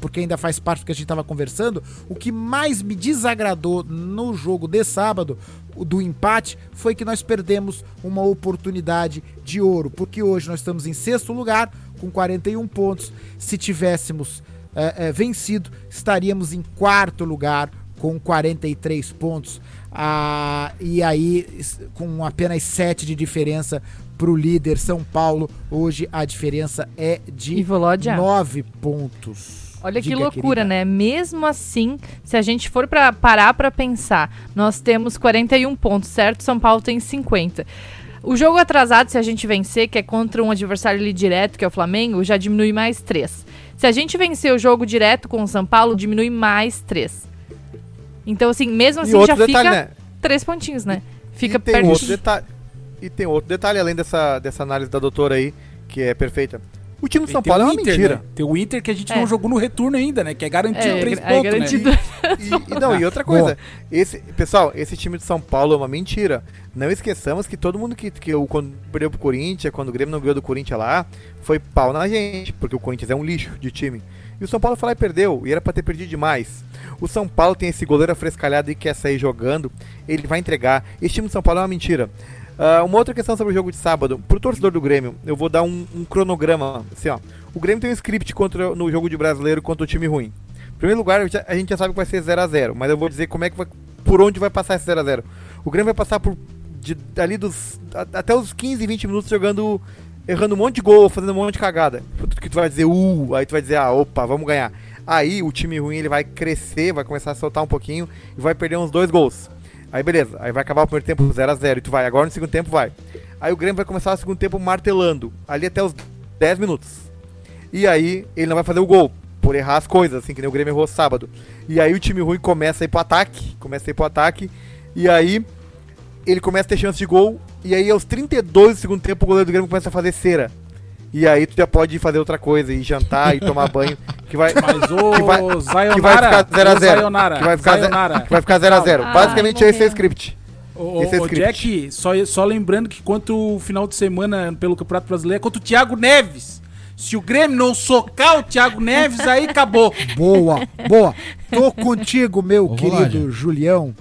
porque ainda faz parte do que a gente estava conversando, o que mais me desagradou no jogo de sábado do empate foi que nós perdemos uma oportunidade de ouro, porque hoje nós estamos em sexto lugar com 41 pontos. Se tivéssemos é, é, vencido, estaríamos em quarto lugar com 43 pontos. Ah, e aí, com apenas 7 de diferença para o líder São Paulo, hoje a diferença é de Volódia? 9 pontos. Olha que Diga, loucura, querida. né? Mesmo assim, se a gente for para parar pra pensar, nós temos 41 pontos, certo? São Paulo tem 50. O jogo atrasado, se a gente vencer, que é contra um adversário ali direto, que é o Flamengo, já diminui mais 3. Se a gente vencer o jogo direto com o São Paulo, diminui mais 3. Então, assim, mesmo assim, outro já detalhe, fica né? 3 pontinhos, né? Fica e tem perto. outro detalhe. E tem outro detalhe além dessa, dessa análise da doutora aí, que é perfeita. O time do São Paulo é uma Inter, mentira. né? Tem o Inter que a gente É. não jogou no retorno ainda, né? Que é garantido É, três é pontos, garantido. né? E, e não, e outra coisa, esse, pessoal, esse time de São Paulo é uma mentira. Não esqueçamos que todo mundo que, que o, quando perdeu pro Corinthians, quando o Grêmio não ganhou do Corinthians lá, foi pau na gente, porque o Corinthians é um lixo de time. E o São Paulo foi lá e perdeu, e era pra ter perdido demais. O São Paulo tem esse goleiro afrescalhado e quer sair jogando, ele vai entregar. Esse time de São Paulo é uma mentira. Ah, uma outra questão sobre o jogo de sábado. Pro torcedor do Grêmio, eu vou dar um, um cronograma. Assim, ó. O Grêmio tem um script contra, no jogo de brasileiro contra o time ruim. Em primeiro lugar, a gente já sabe que vai ser 0 a 0 mas eu vou dizer como é que vai por onde vai passar esse 0x0. O Grêmio vai passar por de, ali dos. a- até os 15, 20 minutos jogando. Errando um monte de gol, fazendo um monte de cagada. Que tu vai dizer, uh, aí tu vai dizer, ah, opa, vamos ganhar. Aí o time ruim ele vai crescer, vai começar a soltar um pouquinho e vai perder uns dois gols. Aí beleza, aí vai acabar o primeiro tempo 0x0 e tu vai, agora no segundo tempo vai. Aí o Grêmio vai começar o segundo tempo martelando, ali até os 10 minutos. E aí ele não vai fazer o gol, por errar as coisas, assim, que nem o Grêmio errou sábado. E aí o time ruim começa a ir pro ataque, começa a ir pro ataque, e aí ele começa a ter chance de gol, e aí aos 32 do segundo tempo o goleiro do Grêmio começa a fazer cera. E aí tu já pode ir fazer outra coisa, ir jantar e tomar banho, que vai, Mas o que vai, Sayonara, que vai ficar 0x0. ô, Sayonara, Que vai ficar Sayonara. que vai ficar 0x0. Ai, Basicamente esse é o script. Ô, Esse é script. Jack, só, só lembrando que contra o final de semana pelo Campeonato Brasileiro é contra o Thiago Neves. Se o Grêmio não socar o Thiago Neves, aí acabou. Boa, boa. Tô contigo, meu Ô, querido. Julião.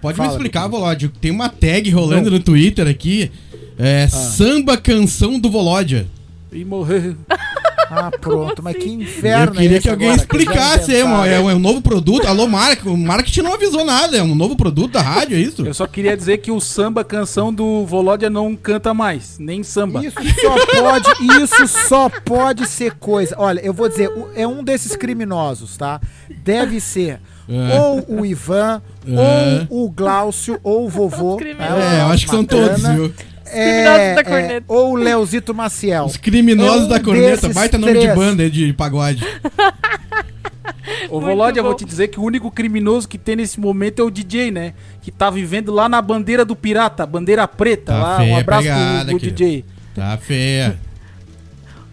Pode Fala, me explicar, meu Volódio? Tem uma tag rolando no Twitter aqui. É samba canção do Volódia. E morreu. Ah, pronto, mas que inferno Eu queria é que alguém agora, explicasse. É, um, inventaram? é um novo produto. Alô, marketing. O marketing não avisou nada. É um novo produto da rádio, é isso? Eu só queria dizer que o samba canção do Volódia não canta mais, nem samba. Isso só pode, isso só pode ser coisa. Olha, eu vou dizer, é um desses criminosos, tá? Deve ser É. ou o Ivan, É. ou o Glaucio, ou o vovô. Os criminosos. né, É, eu acho que são todos, viu? É, criminosos da é, corneta. ou o Leozito Maciel. Os criminosos É um da corneta. Baita nome de três. banda aí de pagode. Ô, Volódia, eu vou te dizer que o único criminoso que tem nesse momento é o DJ, né? Que tá vivendo lá na bandeira do pirata, bandeira preta. Tá lá, feia um abraço pegada, pro. DJ. Tá feia.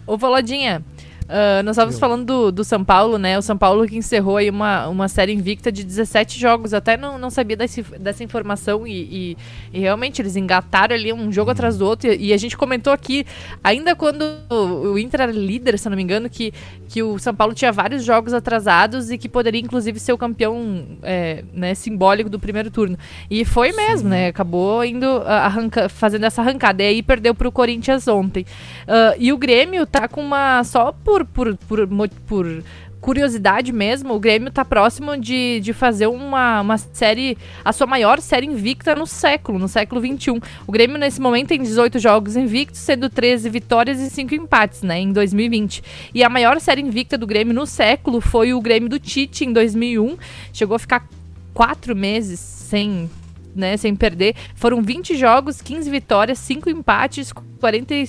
Ô, Volodinha, ah, nós estávamos falando do, do São Paulo, né? O São Paulo que encerrou aí uma, uma série invicta de 17 jogos. Até não, não sabia desse, dessa informação e, e- e realmente eles engataram ali um jogo atrás do outro. E, e a gente comentou aqui, ainda quando o, o Inter era líder, se não me engano, que, que o São Paulo tinha vários jogos atrasados e que poderia inclusive ser o campeão é, né, simbólico do primeiro turno. E foi mesmo, né? Acabou indo ah, arranca, fazendo essa arrancada. E aí perdeu pro Corinthians ontem. Ah, e o Grêmio tá com uma. Só por, por, por, por curiosidade mesmo, o Grêmio tá próximo de, de fazer uma, uma série. A sua maior série invicta no século, no século XXI. O Grêmio, nesse momento, tem 18 jogos invictos, sendo 13 vitórias e 5 empates, né? Em 2020. E a maior série invicta do Grêmio no século foi o Grêmio do Tite em 2001. Chegou a ficar quatro meses sem, né, sem perder. Foram 20 jogos, 15 vitórias, 5 empates, 40, e-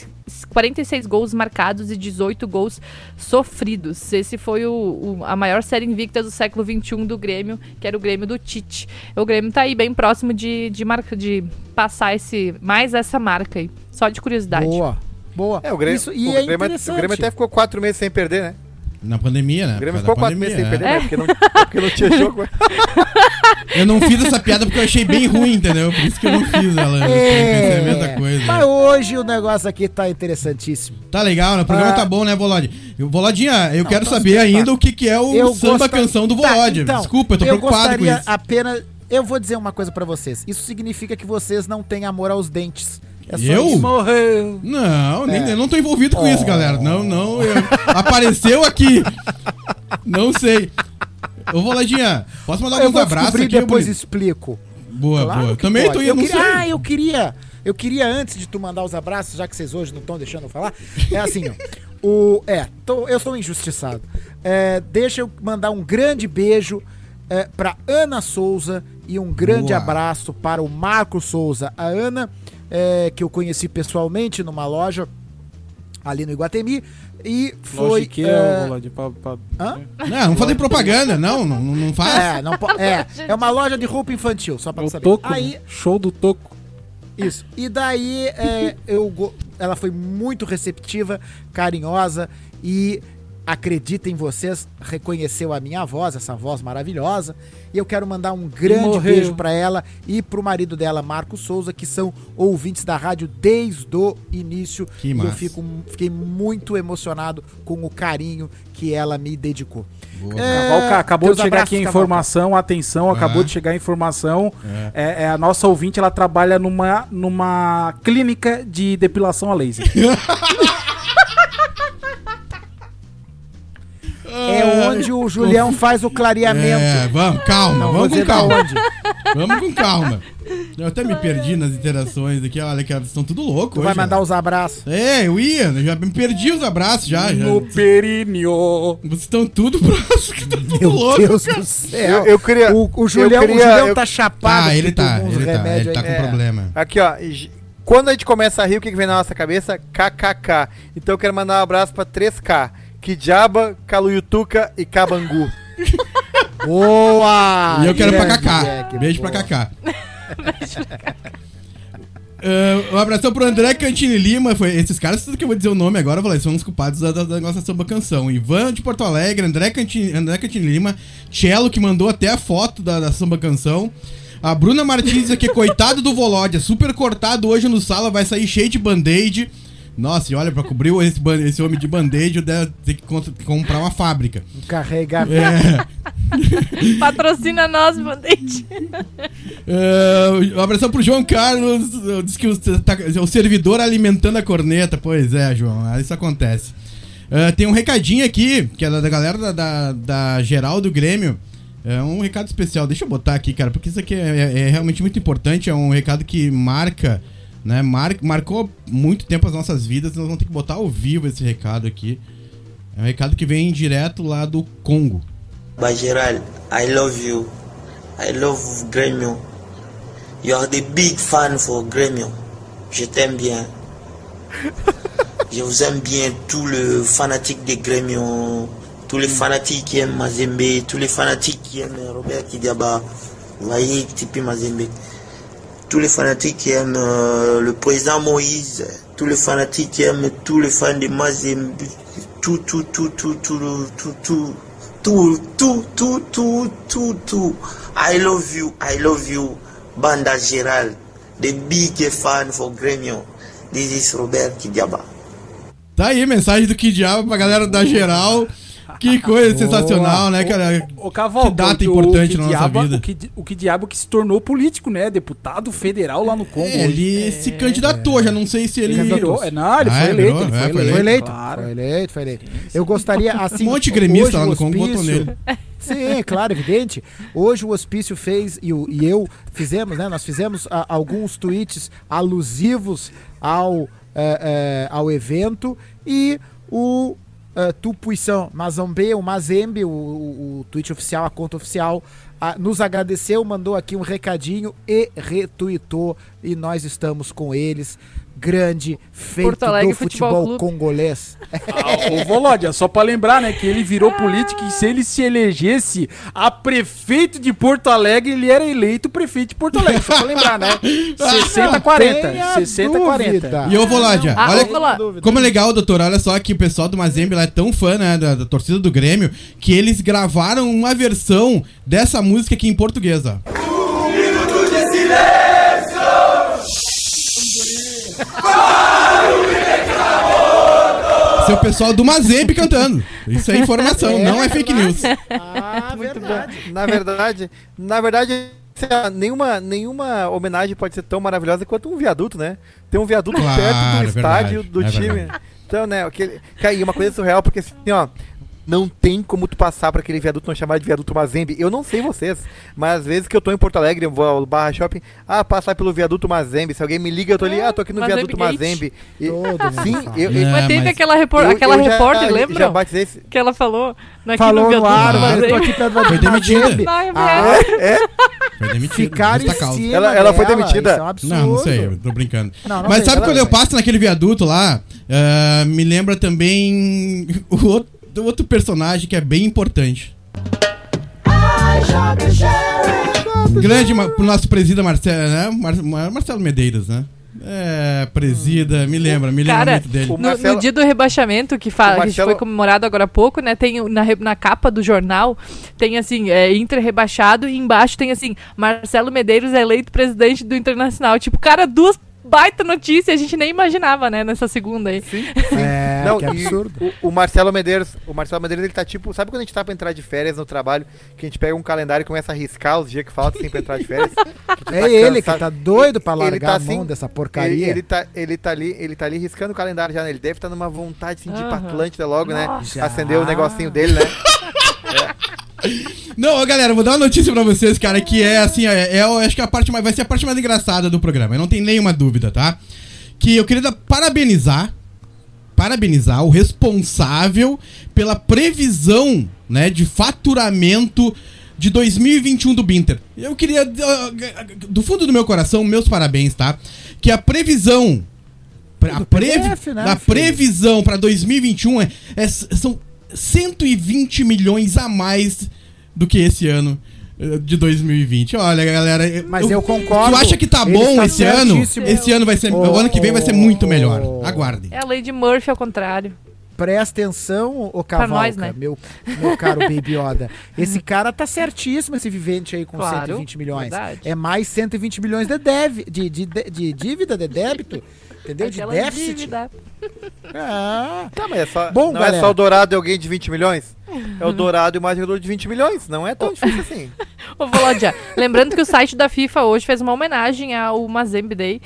46 gols marcados e 18 gols sofridos. Esse foi o, o- a maior série invicta do século XXI do Grêmio, que era o Grêmio do Tite. O Grêmio tá aí bem próximo de, de, marca, de passar esse, mais essa marca aí. Só de curiosidade. Boa, boa. É, o Grêmio, Isso, e o é Grêmio, o. Grêmio até ficou quatro meses sem perder, né? Na pandemia, né? O Grêmio ficou quatro meses sem perder, é. né? Porque não, porque não tinha jogo. né? Eu não fiz essa piada porque eu achei bem ruim, entendeu? Por isso que eu não fiz ela. Eu pensei a mesma coisa. É. Mas hoje o negócio aqui tá interessantíssimo. Tá legal, né? O programa Ah. tá bom, né, Volodya? Eu- Volodinha, eu quero tá saber ainda tá. o que, que é o Eu samba gosta- canção do Tá, Volodya. então, Desculpa, eu tô preocupado com isso. apenas. Eu vou dizer uma coisa pra vocês. Isso significa que vocês não têm amor aos dentes. É só Eu? Morreu. Não, nem, É. eu não tô envolvido com isso, Oh. galera. Não, não. eu- apareceu aqui. Não sei. Ô, Volodinha, posso mandar Eu alguns abraços aqui? depois bonito? explico. Boa, Claro boa. Também pode. tô eu indo, não queria, sei. Ah, eu queria. Eu queria, antes de tu mandar os abraços, já que vocês hoje não estão deixando eu falar, é assim, ó. O, é, tô- eu sou injustiçado. É, deixa eu mandar um grande beijo é, pra Ana Souza e um grande Boa. abraço para o Marco Souza. A Ana, é, que eu conheci pessoalmente numa loja ali no Iguatemi. E foi. Que é, é, Volódia, pra- pra- Hã? Não, não fazer propaganda, não, não, não faz. é, não é, é uma loja de roupa infantil, só pra É o saber. Toco, Aí, né? show do Toco. Isso. E daí é, eu, go- ela foi muito receptiva, carinhosa e acredita em vocês, reconheceu a minha voz, essa voz maravilhosa. E eu quero mandar um grande morreu. beijo pra ela e pro marido dela, Marco Souza, que são ouvintes da rádio desde o início. Que e eu fico, fiquei muito emocionado com o carinho que ela me dedicou. É, Cavalca, acabou de chegar abraços, aqui a Cavalca. informação, atenção, acabou Ah. de chegar a informação. É. É, é, a nossa ouvinte, ela trabalha numa, numa clínica de depilação a laser. É onde o Julião faz o clareamento. É, vamos, calma, Não vamos com calma. onde. Vamos com calma. Eu até me perdi nas interações aqui, olha que elas estão tudo louco Tu vai hoje, mandar né? os abraços. É, eu ia, eu já me perdi os abraços já. já. No perinho. Vocês estão tudo próximos, que tá tudo Meu louco. Deus cara. do céu. Eu, eu queria. O, o Julião, queria- o Julião eu- tá chapado. Ah, ele tá, ele tá, ele tá aí. com É. problema. Aqui, ó. Quando a gente começa a rir, o que, que vem na nossa cabeça? KKK. Então eu quero mandar um abraço pra 3K. Kijaba, Caluyutuca e Cabangu. Boa! E eu quero pra Kaká. Jack, Beijo boa. pra Kaká. Uh, um abração pro André Cantini Lima. Foi, esses caras, tudo que eu vou dizer o nome agora, eu falei, são os culpados da, da, da nossa samba canção. Ivan de Porto Alegre, André Cantini, André Cantini Lima, Cello, que mandou até a foto da, da samba canção. A Bruna Martins aqui, coitado do Volódia, super cortado hoje no sala, vai sair cheio de band-aid. Nossa, e olha, pra cobrir esse, esse homem de band-aid, eu devo ter que comprar uma fábrica. Um carregamento. É. Patrocina nós, Bandete. Uh, um abração pro João Carlos. Diz que o, tá- o servidor alimentando a corneta. Pois é, João, isso acontece. Uh, tem um recadinho aqui, que é da da galera da, da, da geral do Grêmio. É um recado especial. Deixa eu botar aqui, cara, porque isso aqui é, é- é realmente muito importante. É um recado que marca, né? Mar, marcou muito tempo as nossas vidas. Nós vamos ter que botar ao vivo esse recado aqui. É um recado que vem direto lá do Congo. Bajeral, I love you. I love Grêmio. You are the big fan for Grêmio. Je t'aime bien. Je vous aime bien, tous les fanatiques de Grêmio, tous les fanatiques qui aiment Mazembe, tous les fanatiques qui aiment Robert Kidiaba, voyez, Tipi Mazembe. Tous les fanatiques qui aiment euh, le président Moïse, tous les fanatiques qui aiment tous les fans de Mazembe, tout, tout, tout, tout, tout, tout, tout, tout, tout, tout, tout, tout, tout. I love you, I love you, Banda Gerald, the big fan for Grêmio. This is Robert Kidiaba. Tá aí, mensagem do Que Diabo pra galera da geral. Que coisa sensacional, né, cara? O Cavalcante, Que data importante o na que nossa diabo, vida. O que, o que diabo que se tornou político, né? Deputado federal lá no Congo. É, ele se candidatou, já não sei se ele. Ele virou. É, não, ele Ah, foi é, eleito. virou? ele É, foi, foi eleito, Foi eleito, claro. foi eleito, foi eleito. Eu gostaria, assim... Um monte de gremista lá o no Congo votou nele. Sim, claro, evidente. Hoje o Hospício fez e, o- e eu fizemos, né? Nós fizemos a- alguns tweets alusivos ao, eh, ao evento e o uh, Tupuição Mazambe, o Mazembe, o, o, o tweet oficial, a conta oficial, ah, nos agradeceu, mandou aqui um recadinho e retweetou e nós estamos com eles. Grande feito Porto Alegre do Futebol futebol congolês. Ah, Ô, Volódia, só pra lembrar, né, que ele virou político e se ele se elegesse a prefeito de Porto Alegre, ele era eleito prefeito de Porto Alegre. Só pra lembrar, né? 60-40. tenha 60-40. dúvida. E lá, já. Ah, Olha, como é legal, doutor. Olha só que o pessoal do Mazembe lá é tão fã, né, da, da torcida do Grêmio, que eles gravaram uma versão dessa música aqui em português, ó. Seu pessoal do Mazembe cantando. Isso é informação, não é fake news. Ah, verdade. Na verdade, na verdade, nenhuma, nenhuma homenagem pode ser tão maravilhosa quanto um viaduto, né? Tem um viaduto Claro, perto é do estádio verdade, do é time. verdade. Então, né, aquele, cara, e uma coisa surreal, porque assim, ó, não tem como tu passar pra aquele viaduto não chamar de viaduto Mazembe. Eu não sei vocês, mas às vezes que eu tô em Porto Alegre, eu vou ao Barra Shopping, ah, passar pelo viaduto Mazembe. Se alguém me liga, eu tô ali, É, ah, tô aqui no Mazembe viaduto Gate. Mazembe. E- sim, eu, É, eu, Mas teve mas- aquela, repor eu- aquela eu já- repórter, batizei esse- Que ela falou naquele Falou no viaduto ar, do mas eu tô aqui pra Foi demitida. Ah, Foi demitido. Ficar em justa causa. cima Ela- ela foi demitida? isso é um absurdo. Não, não sei, eu tô brincando. Não, não Mas sei, sabe quando eu passo naquele viaduto lá? ah, me lembra também o outro, outro personagem que é bem importante. Grande pro nosso presida Marcelo, né? Mar- Mar- Marcelo Medeiros, né? É, presida, me lembra, me lembra Cara, muito dele. o No, Marcelo- no dia do rebaixamento, que, fa- O que Marcelo- foi comemorado agora há pouco, né? Tem na, na capa do jornal, tem assim, é, Inter rebaixado, e embaixo tem assim, Marcelo Medeiros é eleito presidente do Internacional. Tipo, cara, duas baita notícia, a gente nem imaginava, né, nessa segunda aí. É, Não, que absurdo. O, o Marcelo Medeiros, o Marcelo Medeiros, ele tá tipo, sabe quando a gente tá pra entrar de férias no trabalho, que a gente pega um calendário e começa a riscar os dias que faltam assim pra entrar de férias? Que É tá ele que cansado. tá doido pra Ele largar tá a mão assim, dessa Ele, porcaria. ele tá, ele tá ali, ele tá ali riscando o calendário já, né? Ele deve estar numa vontade assim, de ir pra. Atlântida logo, né? Já. Acender o negocinho dele, né? Não, galera, vou dar uma notícia pra vocês, cara, que é assim, é, é, eu acho que a parte mais, vai ser a parte mais engraçada do programa, eu não tenho nenhuma dúvida, tá? Que eu queria parabenizar, parabenizar o responsável pela previsão, né, de faturamento de 2021 do Binter. Eu queria, do fundo do meu coração, meus parabéns, tá? Que a previsão a previ PDF, né, filho? previsão para 2021 é, é- são 120 milhões a mais do que esse ano eh, de 2020. Olha, galera, Mas eu concordo. Tu acha que tá bom está esse ano? Esse ano vai ser, o ano que vem vai ser muito melhor. Aguardem. É a lei de Murphy ao contrário. Presta atenção, ô Cavalca, nós, né? meu, meu caro Baby Yoda. Esse cara tá certíssimo, esse vivente aí com Claro, 120 milhões. verdade. É mais 120 milhões de, dev, de, de, de, de dívida, de débito, entendeu? De Aquela déficit. dívida. Ah, Tá, mas é só, Bom, não galera. é só o Dourado e alguém de 20 milhões? É o Dourado e mais jogador de 20 milhões. Não é tão difícil assim. Ô, Volodya, lembrando que o site da FIFA hoje fez uma homenagem ao Mazembe Day.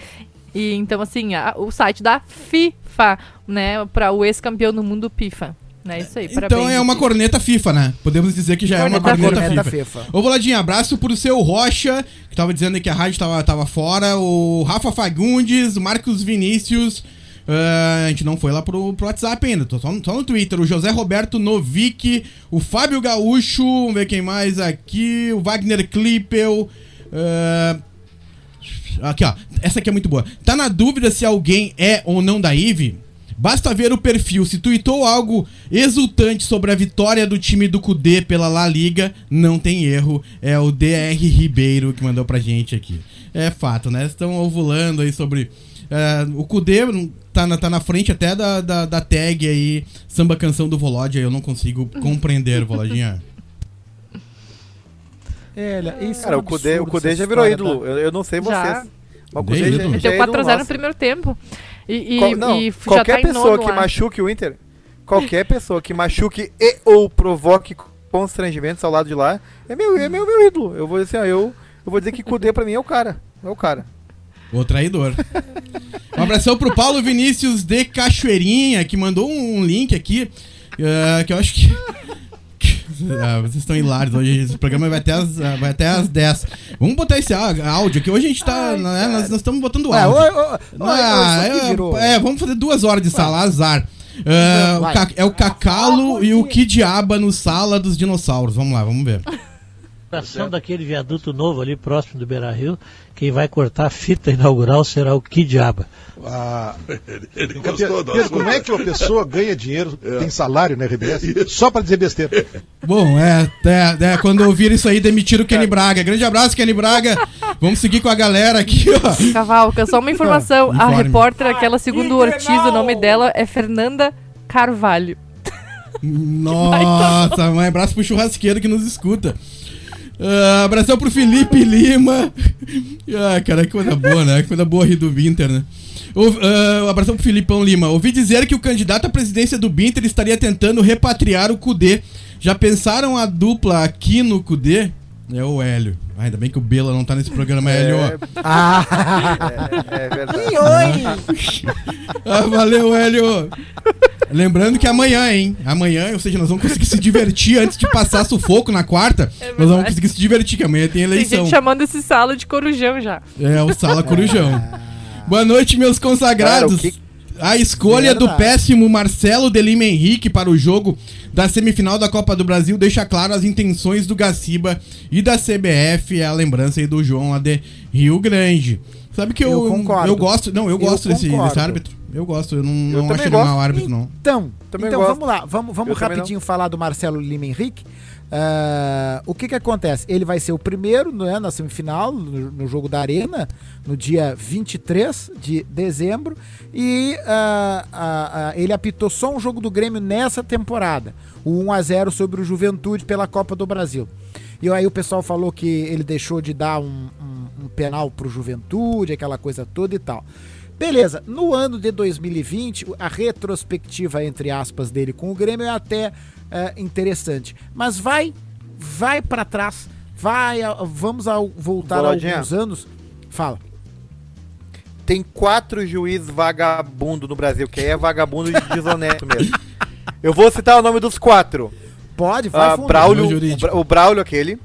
E então, assim, a- o site da FIFA, né, para o ex-campeão do mundo FIFA. É isso aí, Então é uma corneta FIFA, né? Podemos dizer que já é uma Corneta corneta corneta FIFA. FIFA. Ô, Voladinho, abraço pro seu Rocha, que tava dizendo que a rádio tava, tava fora, o Rafa Fagundes, o Marcos Vinícius. ah, a gente não foi lá pro, pro WhatsApp ainda, tô só, no- só no Twitter. O José Roberto Novick, o Fábio Gaúcho, vamos ver quem mais aqui, o Wagner Klippel. ah, Aqui, ó. Essa aqui é muito boa. Tá na dúvida se alguém é ou não da IVE? Basta ver o perfil. Se tweetou algo exultante sobre a vitória do time do Cudê pela La Liga, não tem erro. É o DR Ribeiro que mandou pra gente aqui. É fato, né? Estão ovulando aí sobre. é, o Cudê tá na, tá na frente até da, da, da tag aí, samba canção do Volodya. Eu não consigo compreender, Volodinha. É, isso é Cara, um o Kudê, o essa já virou ídolo. Eu, eu não sei vocês. Já. Mas o Kudê é Kudê já, já é 4x0 ídolo no primeiro tempo. E, e, Qual- não, e qualquer já tá pessoa que lá. machuque o Inter, qualquer pessoa que machuque e ou provoque constrangimentos ao lado de lá, é meu, é meu, meu ídolo. Eu vou dizer assim, ó, eu, eu vou dizer que Kudê pra mim é o cara. É o cara. O traidor. Um abração pro Paulo Vinícius de Cachoeirinha, que mandou um link aqui, eh, que eu acho que. Ah, vocês estão hilários hoje. Esse programa vai até as, ah, vai até as 10. Vamos botar esse áudio aqui. Hoje a gente tá. né, nós, nós estamos botando Ué, áudio. oi, Ah, é, é, vamos fazer duas horas de sala, azar. Ah, o é o Cacalo e o Kidiaba no Sala dos Dinossauros. Vamos lá, vamos ver. Inauguração daquele viaduto novo ali próximo do Beira Rio, quem vai cortar a fita inaugural será o Kidiaba. Ah, Ele gostou Pedro, como é que uma pessoa ganha dinheiro, tem salário na RBS, só pra dizer besteira? Bom, é, é, é, quando ouviram isso aí, demitiram o Kenny Braga. Grande abraço, Kenny Braga. Vamos seguir com a galera aqui, ó. Cavalca, só uma informação. a repórter, aquela segundo Ortiz, o nome dela é Fernanda Carvalho. Nossa, um abraço pro churrasqueiro que nos escuta. Ah, abração pro Felipe Lima. Ah, cara, que coisa boa, né? Que coisa boa rir do Binter, né? Ah, abração pro Filipão Lima. Ouvi dizer que o candidato à presidência do Binter estaria tentando repatriar o Cudê. Já pensaram a dupla aqui no Cudê? É o Hélio. Ah, ainda bem que o Bela não tá nesse programa, Hélio. Ah, É, é verdade. oi! Ah, valeu, Hélio. Lembrando que amanhã, hein? Amanhã, ou seja, nós vamos conseguir se divertir antes de passar sufoco na quarta. nós vamos conseguir se divertir, que amanhã tem Tem eleição. gente chamando esse sala de corujão já. É, o Sala Corujão. Boa noite, meus consagrados. Cara, que- A escolha do Verdade. péssimo Marcelo de Lima Henrique para o jogo da semifinal da Copa do Brasil deixa claro as intenções do Gaciba e da CBF, a lembrança aí do João lá de Rio Grande. Sabe que eu, Eu concordo. eu gosto, não, eu Eu gosto desse, concordo. desse árbitro. Eu gosto, eu não, Eu não acho ele um mau árbitro, não. Então, Também então gosto. vamos lá, vamos, vamos Eu rapidinho falar do Marcelo Lima Henrique. Ah, o que que acontece? Ele vai ser o primeiro né, na semifinal, no, no jogo da Arena, no dia 23 de dezembro, e ah, ah, ele apitou só um jogo do Grêmio nessa temporada, o 1 a 0 sobre o Juventude pela Copa do Brasil. E aí o pessoal falou que ele deixou de dar um, um, um penal pro Juventude, aquela coisa toda e tal. Beleza, no ano de 2020, a retrospectiva, entre aspas, dele com o Grêmio é até é, interessante. Mas vai, vai para trás, vai, vamos ao, voltar a Boladinha. alguns anos. Fala. Tem quatro juízes vagabundo no Brasil, que aí é vagabundo de desonesto mesmo. Eu vou citar o nome dos quatro. Pode, vai fundo. Braulio, o, o Braulio aquele.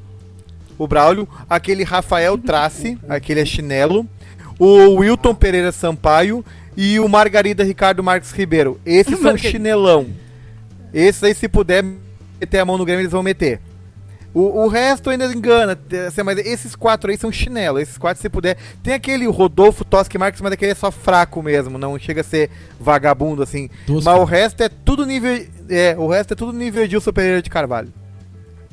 O Braulio, aquele Rafael Trace, aquele é chinelo. O Wilton Pereira Sampaio e o Margarida Ricardo Marques Ribeiro. Esses são chinelão. Esses aí, se puder meter a mão no Grêmio, eles vão meter. O, o resto ainda engana, assim, mas esses quatro aí são chinelo. Esses quatro, se puder. Tem aquele Rodolfo Tosque Marques, mas aquele é só fraco mesmo, não chega a ser vagabundo assim. Tosco. Mas o resto é tudo nível. É, o resto é tudo nível Edilson Pereira de Carvalho.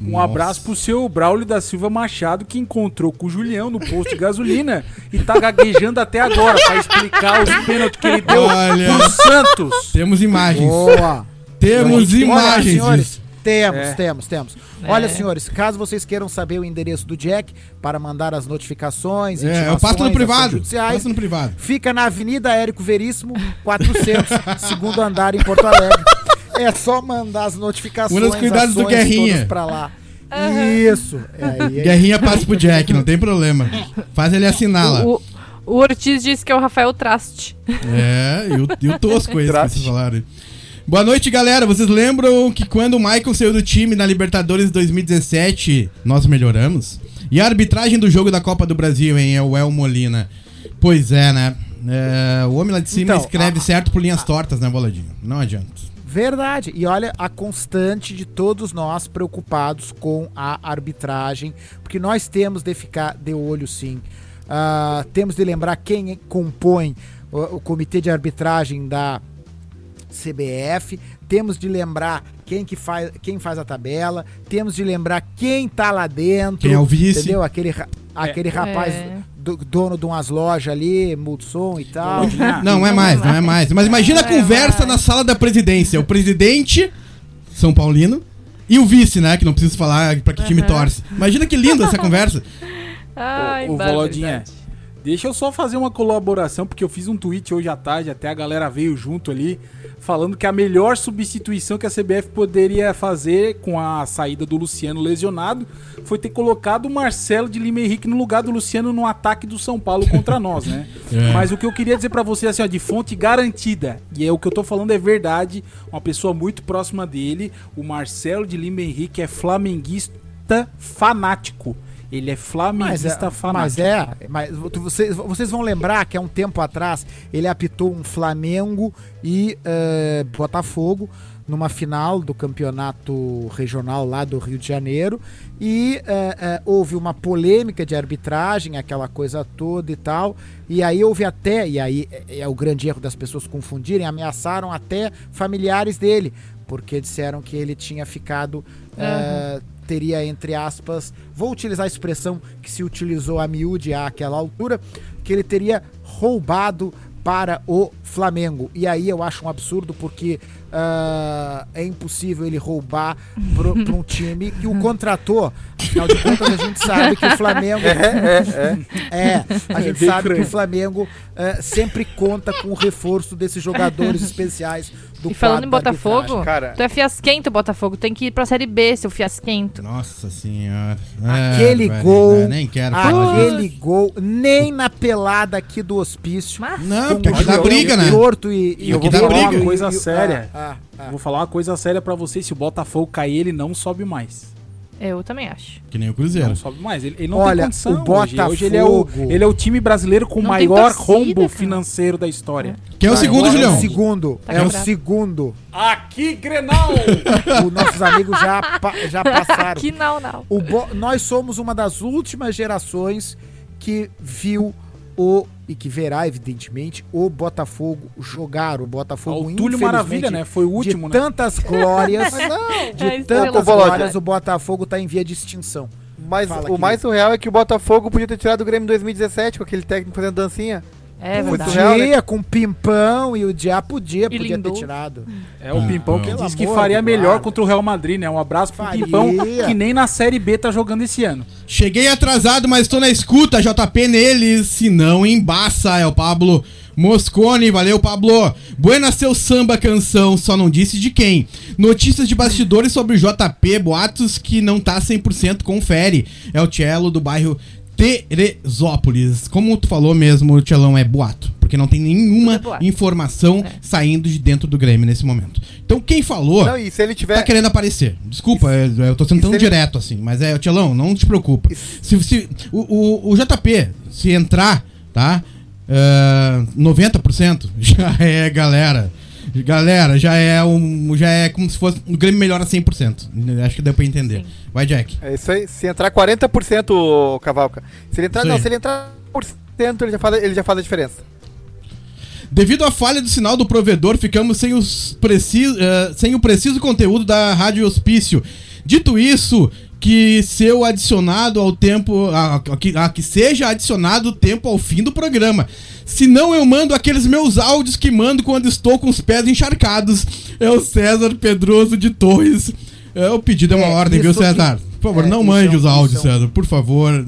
Um Nossa. abraço pro seu Braulio da Silva Machado, que encontrou com o Julião no posto de gasolina e tá gaguejando até agora pra explicar os pênaltis que ele deu Olha. pro Santos. Temos imagens. Boa. Temos Olha, imagens senhores, disso. temos, É. temos, temos. É. Olha, senhores, caso vocês queiram saber o endereço do Jack para mandar as notificações, É, eu passo no privado. judiciais, Passo no privado. Fica na Avenida Érico Veríssimo, 400, segundo andar em Porto Alegre. É só mandar as notificações, Uma das cuidados do Guerrinha. pra lá. Isso. É, é- Guerrinha passa pro Jack, não tem problema. Faz ele assinar lá. O, o Ortiz disse que é o Rafael Traste. É, e o, e o tosco esse que vocês falaram. Boa noite, galera. Vocês lembram que quando o Michael saiu do time na Libertadores 2017, nós melhoramos? E a arbitragem do jogo da Copa do Brasil, hein? É o El Molina. Pois é, né? É, o homem lá de cima Então, escreve a- certo por linhas tortas, né, Boladinho? Não adianta. Verdade. E olha a constante de todos nós preocupados com a arbitragem, porque nós temos de ficar de olho sim. Ah, temos de lembrar quem compõe o, o comitê de arbitragem da CBF, temos de lembrar quem que faz, quem faz a tabela, temos de lembrar quem tá lá dentro, Quem é o vice. entendeu? Aquele, ra- aquele rapaz É. do- dono de umas lojas ali, Mulson e tal. Boladinha. Não, não é mais, não é mais. Mas imagina a Não é conversa mais. na sala da presidência. O presidente, São Paulino, e o vice, né? Que não preciso falar pra que time torce. Imagina que lindo essa conversa. Ai, ô, barbaridade. Volodinha, deixa eu só fazer uma colaboração, porque eu fiz um tweet hoje à tarde, até a galera veio junto ali, falando que a melhor substituição que a CBF poderia fazer com a saída do Luciano lesionado foi ter colocado o Marcelo de Lima Henrique no lugar do Luciano no ataque do São Paulo contra nós, né? É. Mas o que eu queria dizer pra você, assim, ó, de fonte garantida, e é o que eu tô falando é verdade, uma pessoa muito próxima dele, o Marcelo de Lima Henrique é flamenguista fanático. Ele é Mas flamenguista é, fanático. mas é, mas tu- vocês, vocês vão lembrar que há um tempo atrás ele apitou um Flamengo e eh, Botafogo numa final do campeonato regional lá do Rio de Janeiro e eh, eh, houve uma polêmica de arbitragem, aquela coisa toda e tal, e aí houve até, e aí é, é o grande erro das pessoas confundirem, ameaçaram até familiares dele, porque disseram que ele tinha ficado eh, teria, entre aspas, vou utilizar a expressão que se utilizou a miúde àquela altura, que ele teria roubado para o Flamengo. E aí eu acho um absurdo porque ah, é impossível ele roubar para um time que o contratou. Afinal de contas, a gente sabe que o Flamengo. É, a gente sabe que o Flamengo eh, sempre conta com o reforço desses jogadores especiais do E falando em Botafogo. Cara. tu é fiasquento, Botafogo. Tem que ir pra Série B, seu fiasquento. Nossa senhora. É, Aquele gol, né, Nem quero falar disso. aquele gol, nem na pelada aqui do hospício. Mas Não, porque aqui dá briga, né? Torto e, E eu vou falar briga. uma coisa e- séria. ah, ah, Vou falar uma coisa séria pra você, se o Botafogo cair, ele não sobe mais. Eu também acho. Que nem o Cruzeiro. Não sobe mais. Ele, ele não Olha, tem condição. o hoje. Hoje ele é o, Botafogo- ele é o time brasileiro com o maior torcida, rombo cara. financeiro da história. Quem é o segundo, agora É Julião? o segundo, Tá é o segundo. Aqui, Grenal! Os nossos amigos já, já passaram. Aqui não, não. O Bo- nós somos uma das últimas gerações que viu o e que verá, evidentemente, o Botafogo jogar. O Botafogo, o Túlio Maravilha, né? Foi o último, de né? tantas glórias, A de estrela tantas glórias, o Botafogo tá em via de extinção. Mas Fala, o querido. mais surreal é que o Botafogo podia ter tirado o Grêmio em 2017 com aquele técnico fazendo dancinha. É verdade. surreal, né? Podia, com pimpão e o Diá podia, podia ter tirado. É o Pimpão que disse que faria melhor contra o Real Madrid, né? Um abraço pro Faria. Pimpão, que nem na Série B tá jogando esse ano. Cheguei atrasado, mas tô na escuta. JP neles, se não embaça. É o Pablo Moscone. Valeu, Pablo. Buena seu samba canção, só não disse de quem. Notícias de bastidores sobre o JP, boatos que não tá 100%, confere. É o Cello do bairro Teresópolis. Como tu falou mesmo, Tchelão, é boato. Porque não tem nenhuma É informação É. saindo de dentro do Grêmio nesse momento. Então quem falou Não, e se ele tiver. tá querendo aparecer. Desculpa, eu, eu tô sendo tão se ele- direto assim. Mas é, Tchelão, não te preocupa. Se, se, o, o, o JP, se entrar, tá? Ah, 90% já é galera. Galera, já é um. Já é como se fosse. O Grêmio melhora 100%. Acho que deu pra entender. Sim. Vai, Jack. É isso aí. Se entrar 40% o Cavalca. Se ele entrar. Não, se ele entrar por cento, ele já faz, ele já faz a diferença. Devido à falha do sinal do provedor, ficamos sem, os preci eh, sem o preciso conteúdo da Rádio Hospício. Dito isso, que seu adicionado ao tempo. A, a- que, a- que seja adicionado o tempo ao fim do programa. Senão eu mando aqueles meus áudios que mando quando estou com os pés encharcados. É o César Pedroso de Torres. É, o pedido é uma É, ordem, viu, isso que- César? Por favor, é, não mande é um- os áudios, isso é César, por favor.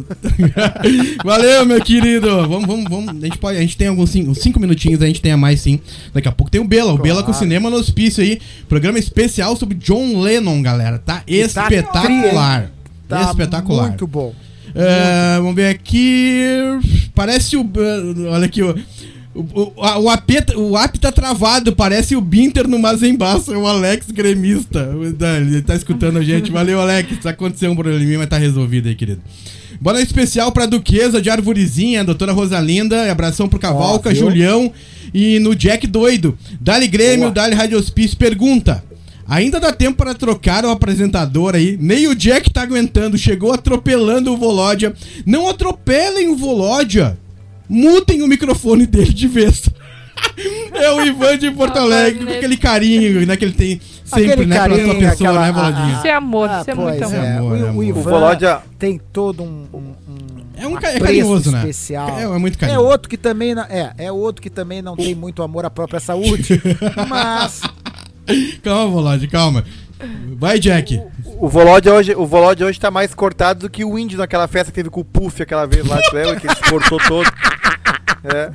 Valeu, meu querido. Vamos, vamos, vamos. A gente, pode, a gente tem alguns cinco, cinco minutinhos, a gente tem a mais sim. Daqui a pouco tem o Bela, o Bela com cinema no hospício aí. Programa especial sobre John Lennon, galera. Tá espetacular. Tá espetacular. Muito bom. É, vamos ver aqui. Parece o. uh, Olha aqui, o. O, o, a- o, AP, tá- o app tá travado, parece o Binter no Mazembaço, é o Alex gremista. Ele tá escutando a gente. Valeu, Alex. Aconteceu um probleminha, mas tá resolvido aí, querido. Noite especial pra Duquesa de Arvorezinha, doutora Rosalinda. Abração pro Cavalca, viu? Julião e no Jack Doido. Dali Grêmio, Boa. Dali Rádio Hospício. Pergunta: Ainda dá tempo para trocar o apresentador aí. Nem o Jack tá aguentando. Chegou atropelando o Volódia. Não atropelem o Volódia. Mutem o microfone dele de vez. é o Ivan de Porto Alegre, com aquele carinho né, que ele tem sempre, Aquele né, pra tua carinho, pessoa, aquela- né, Volodinha? Isso é amor, isso é muito amor. é. Amor, o, amor. o Ivan O tem todo um, um- um É um ca- é carinhoso, né? especial. É, é muito É carinhoso. outro que também não, é, é outro que também não tem muito amor à própria saúde, mas Calma, Volódia, calma. Vai, Jack. O Volod hoje, o Volod hoje tá mais cortado do que o índio naquela festa que teve com o Puff aquela vez lá? Que ele se cortou todo. É.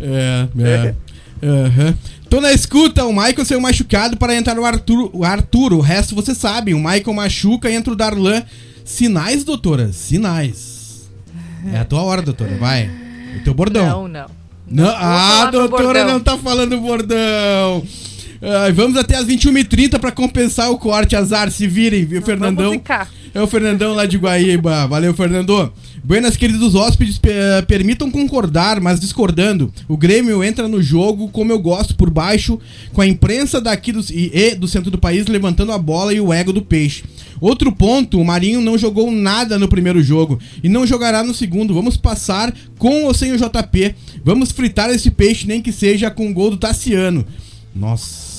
É, é. Aham. Tô na escuta, o Michael saiu machucado para entrar o Arthur, o Arthur. O resto você sabe. O Michael machuca e entra o Darlan. Sinais, doutora? Sinais. É a tua hora, doutora. Vai. O teu bordão. Não, não. Não, ah, doutora não tá falando bordão. Vamos até as 21h30 pra compensar o corte. Azar, se virem, viu, Fernandão? Vamos ficar. É o Fernandão lá de Guaíba. Valeu, Fernando. Buenas, queridos hóspedes, pe- eh, permitam concordar, mas discordando. O Grêmio entra no jogo como eu gosto, por baixo, com a imprensa daqui do, e, e do centro do país levantando a bola e o ego do peixe. Outro ponto, o Marinho não jogou nada no primeiro jogo e não jogará no segundo. Vamos passar com ou sem o JP. Vamos fritar esse peixe, nem que seja com o gol do Tassiano. Nossa,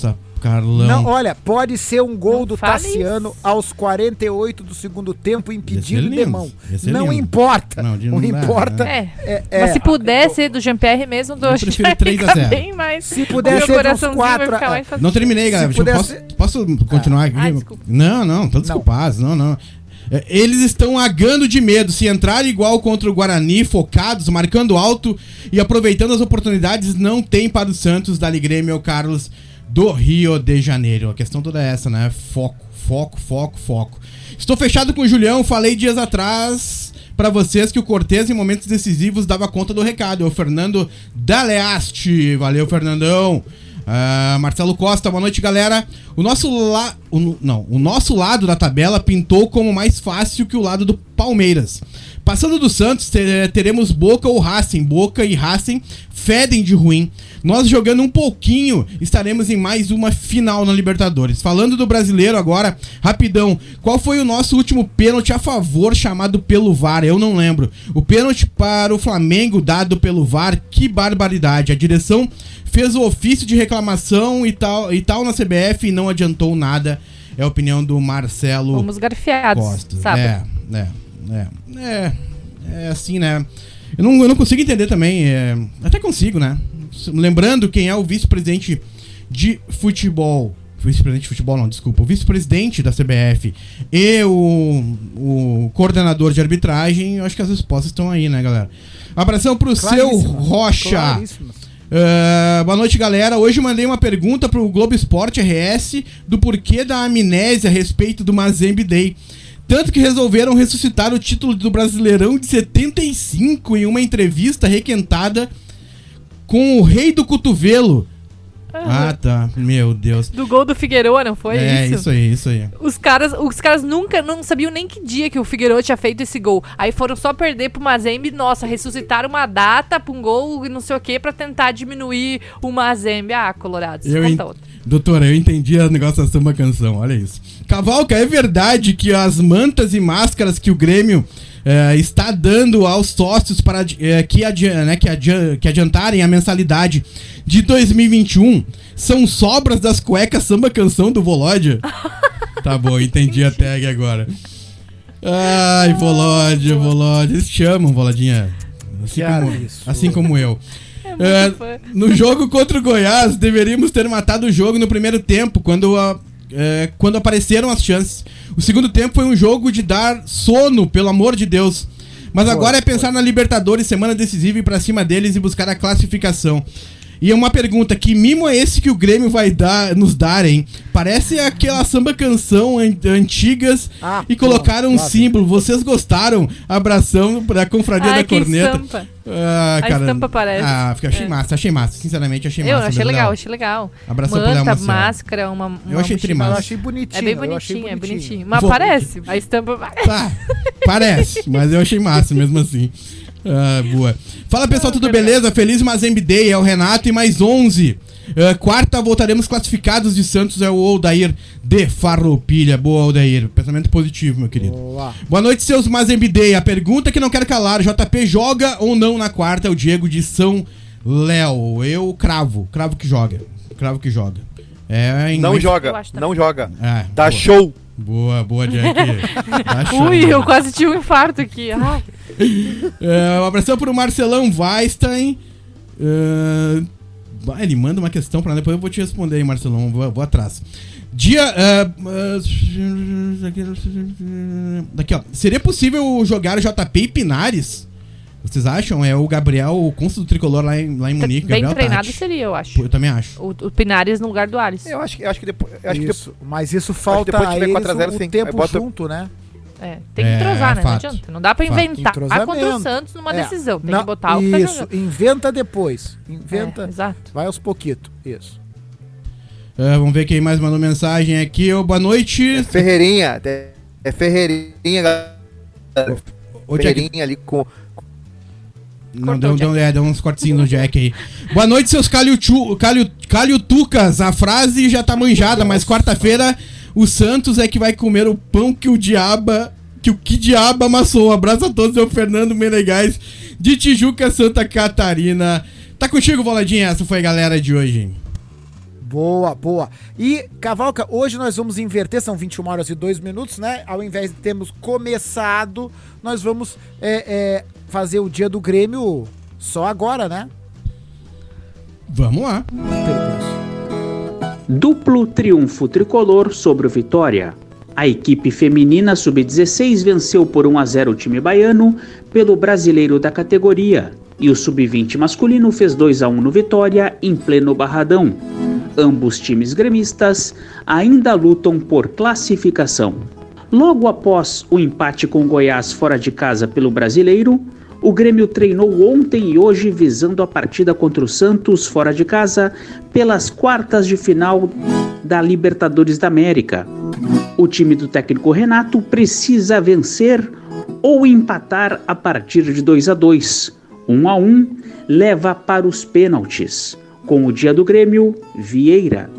Carlão. não, olha, pode ser um gol Não do fale Tassiano isso. aos 48 do segundo tempo impedido de mão. Não lindo. importa. Não, de- Não, importa. É. É, é, Mas se puder ser do Jean-Pierre mesmo, do Eu prefiro já 3 a fica 0. bem mais. Se puder ser vai ficar a- mais fácil. Não terminei, galera. Se Eu pudesse- posso, posso continuar aqui? Ah, desculpa. não, não, tô desculpados. Não, não. É, Eles estão agando de medo. Se entrar igual contra o Guarani, focados, marcando alto e aproveitando as oportunidades, não tem para o Santos, Dali Grêmio, Carlos, do Rio de Janeiro. A questão toda é essa, né? Foco, foco, foco, foco. Estou fechado com o Julião. Falei dias atrás para vocês que o Cortez, em momentos decisivos, dava conta do recado. É o Fernando Daleaste. Valeu, Fernandão. Ah, Marcelo Costa, boa noite, galera. O nosso la... não, o nosso lado da tabela pintou como mais fácil que o lado do Palmeiras. Passando do Santos, te- teremos Boca ou Racing. Boca e Racing fedem de ruim. Nós jogando um pouquinho, estaremos em mais uma final na Libertadores. Falando do brasileiro agora, rapidão. Qual foi o nosso último pênalti a favor chamado pelo VAR? Eu não lembro. O pênalti para o Flamengo dado pelo VAR, que barbaridade. A direção fez o ofício de reclamação e tal, e tal na CBF e não adiantou nada. É a opinião do Marcelo Fomos garfiados, Costa. sabe? É, é, é, é. É assim, né? Eu não, eu não consigo entender também. é, até consigo, né? Lembrando quem é o vice-presidente de futebol. Vice-presidente de futebol, não, desculpa. O vice-presidente da CBF e o, o coordenador de arbitragem, eu acho que as respostas estão aí, né, galera? Abração pro seu Rocha. claríssimas. Ah, boa noite, galera. Hoje eu mandei uma pergunta pro Globo Esporte RS do porquê da amnésia a respeito do Mazembe Day. Tanto que resolveram ressuscitar o título do Brasileirão de 75 em uma entrevista requentada com o Rei do Cotovelo. Ah, tá. Meu Deus. Do gol do Figueroa, não foi é, isso? isso aí, isso aí. Os caras, os caras nunca não sabiam nem que dia que o Figueiredo tinha feito esse gol. Aí foram só perder pro Mazembe, nossa, ressuscitaram uma data pra um gol e não sei o que pra tentar diminuir o Mazembe. Ah, Colorados, Eu en- outra. Doutora, eu entendi o negócio da samba canção, olha isso. Cavalca, é verdade que as mantas e máscaras que o Grêmio eh, está dando aos sócios para eh, que, adi- né, que, adi- que adiantarem a mensalidade de 2021 são sobras das cuecas samba canção do Volódia? tá bom, entendi a tag agora. Ai, Volódia, Volódia. Eles te chamam, Voladinha. Assim como, isso. assim como eu. É, fã. no jogo contra o Goiás, deveríamos ter matado o jogo no primeiro tempo, quando, a- é, quando apareceram as chances. O segundo tempo foi um jogo de dar sono, pelo amor de Deus. Mas agora é pensar na Libertadores, semana decisiva, e ir pra cima deles e buscar a classificação. E é uma pergunta, que mimo é esse que o Grêmio vai dar, nos dar, hein? Parece aquela samba canção an- antigas Ah, e colocaram um símbolo. Vocês gostaram? Abração pra confraria Ai, da que corneta. estampa. Ah, A cara. estampa parece. Ah, fica- achei É. massa, achei massa. Sinceramente, achei Eu massa. achei mesmo, legal, Léo. achei legal. Abração Manta, Maciel. máscara, uma, uma Eu achei mochila. trimassa. Eu achei bonitinho. É bem eu bonitinho, é bonitinho. Mas Vou- parece, a estampa parece. Tá, parece, mas eu achei massa mesmo assim. Ah, boa. Fala pessoal, tudo beleza? Feliz Mazembe Day, é o Renato e mais 11. Ah, quarta, voltaremos classificados de Santos, é o Odair de Farroupilha. Boa, Odair. Pensamento positivo, meu querido. Boa. Boa noite, seus Mazembe Day. A pergunta que não quero calar: JP joga ou não na quarta? É o Diego de São Léo. Eu cravo, cravo que joga. Cravo que joga. É, em Não joga, acho não joga. É, Dá boa. show. Boa, boa, Jack. Tá show. Ui, eu quase tive um infarto aqui. Ai, É, um abração pro Marcelão Weinstein. Vai, ele manda uma questão pra nós, depois eu vou te responder aí, Marcelão. Vou, vou atrás. Dia. é, daqui, ó. Seria possível jogar JP e Pinares? Vocês acham? É o Gabriel, o cônsul do tricolor lá em, lá em Munique. bem Gabriel treinado Tati. seria, eu acho. Eu também acho. O, o Pinares no lugar do Ares. Eu acho que, eu acho que depois. eu acho que Isso, mas isso falta depois eles 4 a 0, o sim. tempo junto, né? É, tem que É, entrosar, né? fato. Não adianta. Não dá pra Fato. inventar contra o. Santos numa É. decisão. Tem Não, que botar o que tá Isso, jogando. inventa depois. Inventa, É, exato. vai aos pouquitos. Isso. É, vamos ver quem mais mandou mensagem aqui. Ô, boa noite. Ferreirinha. É, é Ferreirinha, galera. Ô, Jack, Ferreirinha ali com. Não, deu, deu, é, deu uns cortezinhos no Jack aí. Boa noite, seus calho, calho, calhutucas. A frase já tá manjada, mas quarta-feira o Santos é que vai comer o pão que o diaba. Que o que diabo amassou. Um abraço a todos, o Fernando Menegais, de Tijuca, Santa Catarina. Tá contigo, Boladinha? Essa foi a galera de hoje. Boa, boa. E, Cavalca, hoje nós vamos inverter, são 21 horas e 2 minutos, né? Ao invés de termos começado, nós vamos é, é, fazer o dia do Grêmio só agora, né? Vamos lá. Duplo triunfo tricolor sobre o Vitória. A equipe feminina sub-16 venceu por 1 a 0 o time baiano pelo brasileiro da categoria e o sub-20 masculino fez 2 a 1 no Vitória em pleno Barradão. Ambos times gremistas ainda lutam por classificação. Logo após o empate com Goiás fora de casa pelo brasileiro, o Grêmio treinou ontem e hoje visando a partida contra o Santos fora de casa pelas quartas de final da Libertadores da América. O time do técnico Renato precisa vencer ou empatar a partir de 2 a 2. 1 a 1 leva para os pênaltis. Com o dia do Grêmio, Vieira.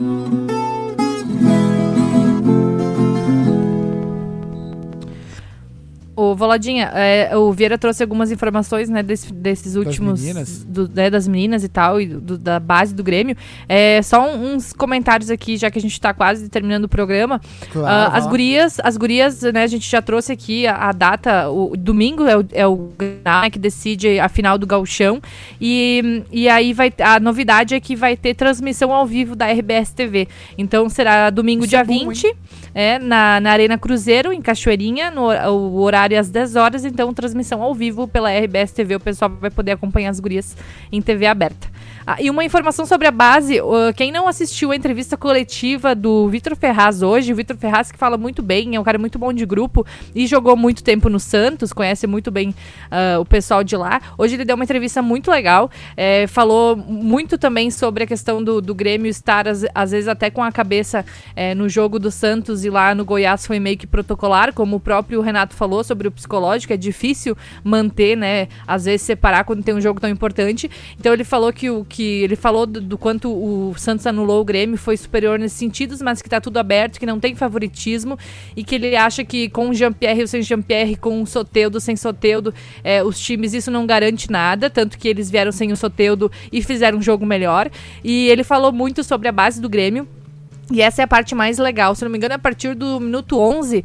Ô, Voladinha, é, o Vieira trouxe algumas informações, né, desse- desses últimos. meninas? do- né, das meninas e tal, e do- da base do Grêmio. É, só um- uns comentários aqui, já que a gente tá quase terminando o programa. Claro, vai as gurias, as gurias, né, a gente já trouxe aqui a, a data, o domingo é o, é o né, que decide a final do gauchão, e, e aí vai, a novidade é que vai ter transmissão ao vivo da RBS TV, então será domingo Isso dia é bom, 20, é, na, na Arena Cruzeiro, em Cachoeirinha, no o horário às 10 horas, então transmissão ao vivo pela RBS TV, o pessoal vai poder acompanhar as gurias em TV aberta. Ah, e uma informação sobre a base, uh, quem não assistiu a entrevista coletiva do Vitor Ferraz hoje, o Vitor Ferraz que fala muito bem, é um cara muito bom de grupo e jogou muito tempo no Santos, conhece muito bem uh, o pessoal de lá. Hoje ele deu uma entrevista muito legal, é, falou muito também sobre a questão do, do Grêmio estar, às, às, vezes, até com a cabeça é, no jogo do Santos e lá no Goiás foi meio que protocolar, como o próprio Renato falou sobre o psicológico, é difícil manter, né, às vezes separar quando tem um jogo tão importante. Então ele falou que o que ele falou do, do, quanto o Santos anulou o Grêmio foi superior nesses sentidos, mas que tá tudo aberto, que não tem favoritismo e que ele acha que com o Jean-Pierre ou sem Jean-Pierre, com o Soteudo sem Soteudo, é, os times isso não garante nada, tanto que eles vieram sem o Soteudo e fizeram um jogo melhor. E ele falou muito sobre a base do Grêmio. E essa é a parte mais legal. Se não me engano, a partir do minuto 11, uh,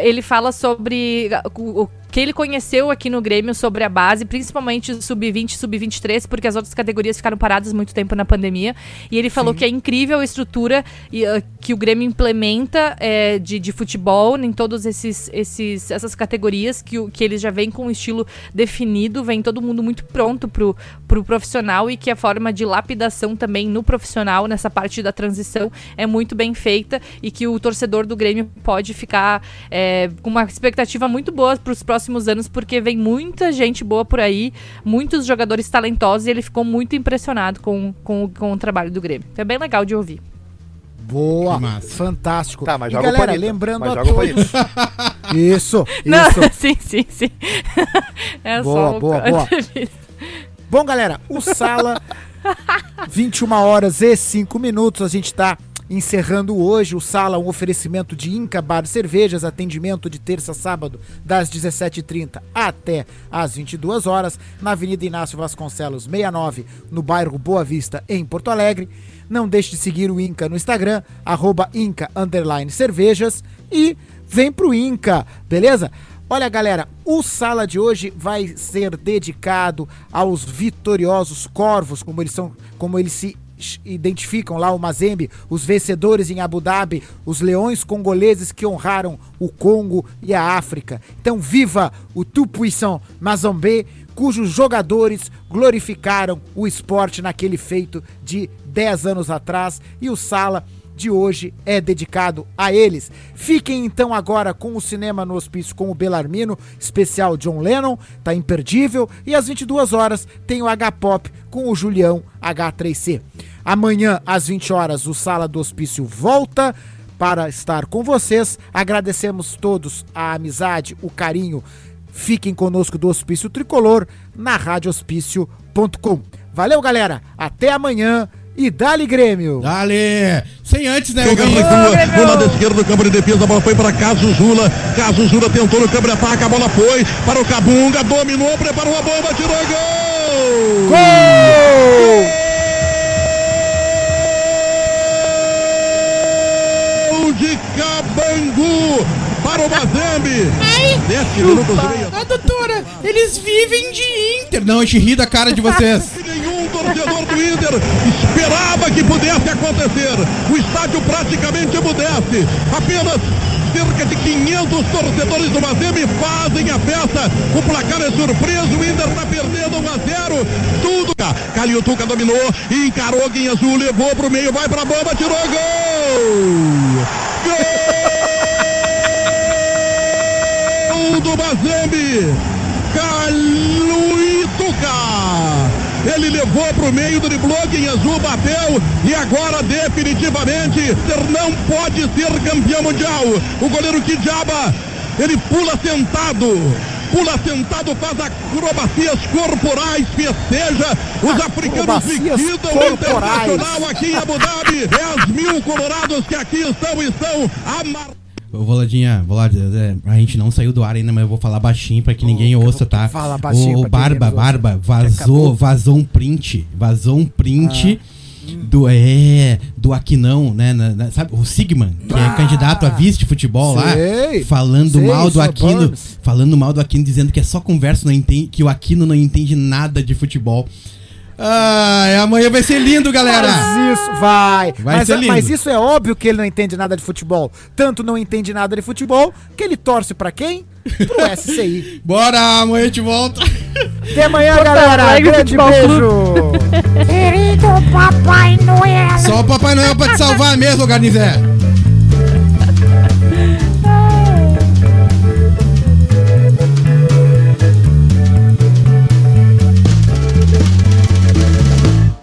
ele fala sobre o, o que ele conheceu aqui no Grêmio sobre a base, principalmente sub-20 e sub-23, porque as outras categorias ficaram paradas muito tempo na pandemia. E ele falou Sim. que é incrível a estrutura uh, que o Grêmio implementa é, de, de futebol em todas esses, esses, essas categorias, que, que eles já vêm com um estilo definido, vem todo mundo muito pronto pro, pro profissional e que a forma de lapidação também no profissional, nessa parte da transição, é muito bem feita e que o torcedor do Grêmio pode ficar é, com uma expectativa muito boa para os próximos próximos anos, porque vem muita gente boa por aí, muitos jogadores talentosos, e ele ficou muito impressionado com, com, com o trabalho do Grêmio. É bem legal de ouvir. Boa, fantástico. Tá, mas e joga galera, Panita, lembrando mas a joga todos. Isso, Não, isso. sim, sim, sim. É Boa, só boa, boa. Bom, galera, o Sala, 21 horas e 5 minutos, a gente tá encerrando hoje o Sala, um oferecimento de Inca Bar Cervejas, atendimento de terça a sábado, das 17h30 até às 22 horas, na Avenida Inácio Vasconcelos, 69, no bairro Boa Vista, em Porto Alegre. Não deixe de seguir o Inca no Instagram, arroba Inca Cervejas e vem pro Inca, beleza? Olha, galera, o sala de hoje vai ser dedicado aos vitoriosos corvos, como eles são, como eles se identificam lá o Mazembe, os vencedores em Abu Dhabi, os leões congoleses que honraram o Congo e a África. Então viva o Tout-Puissant Mazembe, cujos jogadores glorificaram o esporte naquele feito de 10 anos atrás e o Sala de hoje é dedicado a eles. Fiquem então agora com o Cinema no Hospício com o Belarmino, especial John Lennon, tá imperdível. E às 22 horas tem o H-Pop com o Julião H3C. Amanhã, às 20 horas, o Sala do Hospício volta para estar com vocês. Agradecemos todos a amizade, o carinho. Fiquem conosco do Hospício Tricolor na radiohospício.com. Valeu, galera. Até amanhã e dali Grêmio. Dale! Sem antes, né? Jogando na rua, do lado esquerdo do campo de defesa, a bola foi para Caso Zula. Caso Zula tentou no câmbio de ataque, a bola foi para o Cabunga, dominou, preparou a bomba, tirou gol! Gol! Gol de Cabangu para o Mazembe. Sete minutos meio. Ah, doutora, eles vivem de Inter. Não, a gente ri da cara de vocês. Nenhum torcedor do Inter esperava que pudesse acontecer. O estádio praticamente emudece. Apenas cerca de 500 torcedores do Mazembe fazem a festa. O placar é surpreso. O Inter está perdendo 1 a 0. Tudo. Calil Tuca dominou, encarou Guinha Azul, levou para o meio, vai para a bomba, tirou gol! Gol do Mazembe! Caluituca! Ele levou para o meio, driblou, em azul bateu e agora definitivamente não pode ser campeão mundial. O goleiro Kidjaba, ele pula sentado. Pula sentado, faz acrobacias corporais, festeja. Os africanos liquidam o. Internacional aqui em Abu Dhabi. 10 mil colorados que aqui estão, estão amarrados. Ô, Voladinha, Volad, é, a gente não saiu do ar ainda, mas eu vou falar baixinho pra que ninguém ouça, tá? Fala baixinho quem Barba. Barba, vazou, vazou um print. Vazou um print do, é, do Aquinão, né? na- na- sabe, o Sigman, que é Ah, candidato a vice de futebol sei, lá, falando sei, mal do Aquino, Burns. falando mal do Aquino, dizendo que é só conversa, não entende, que o Aquino não entende nada de futebol. Ai, amanhã vai ser lindo, galera! Mas isso vai. Vai mas, ser lindo. mas isso é óbvio que ele não entende nada de futebol. Tanto não entende nada de futebol que ele torce pra quem? Pro SCI. Bora, amanhã a gente volta. Até amanhã, galera. Alegre Grande beijo. Só o Papai Noel pra te salvar mesmo, Garnizé.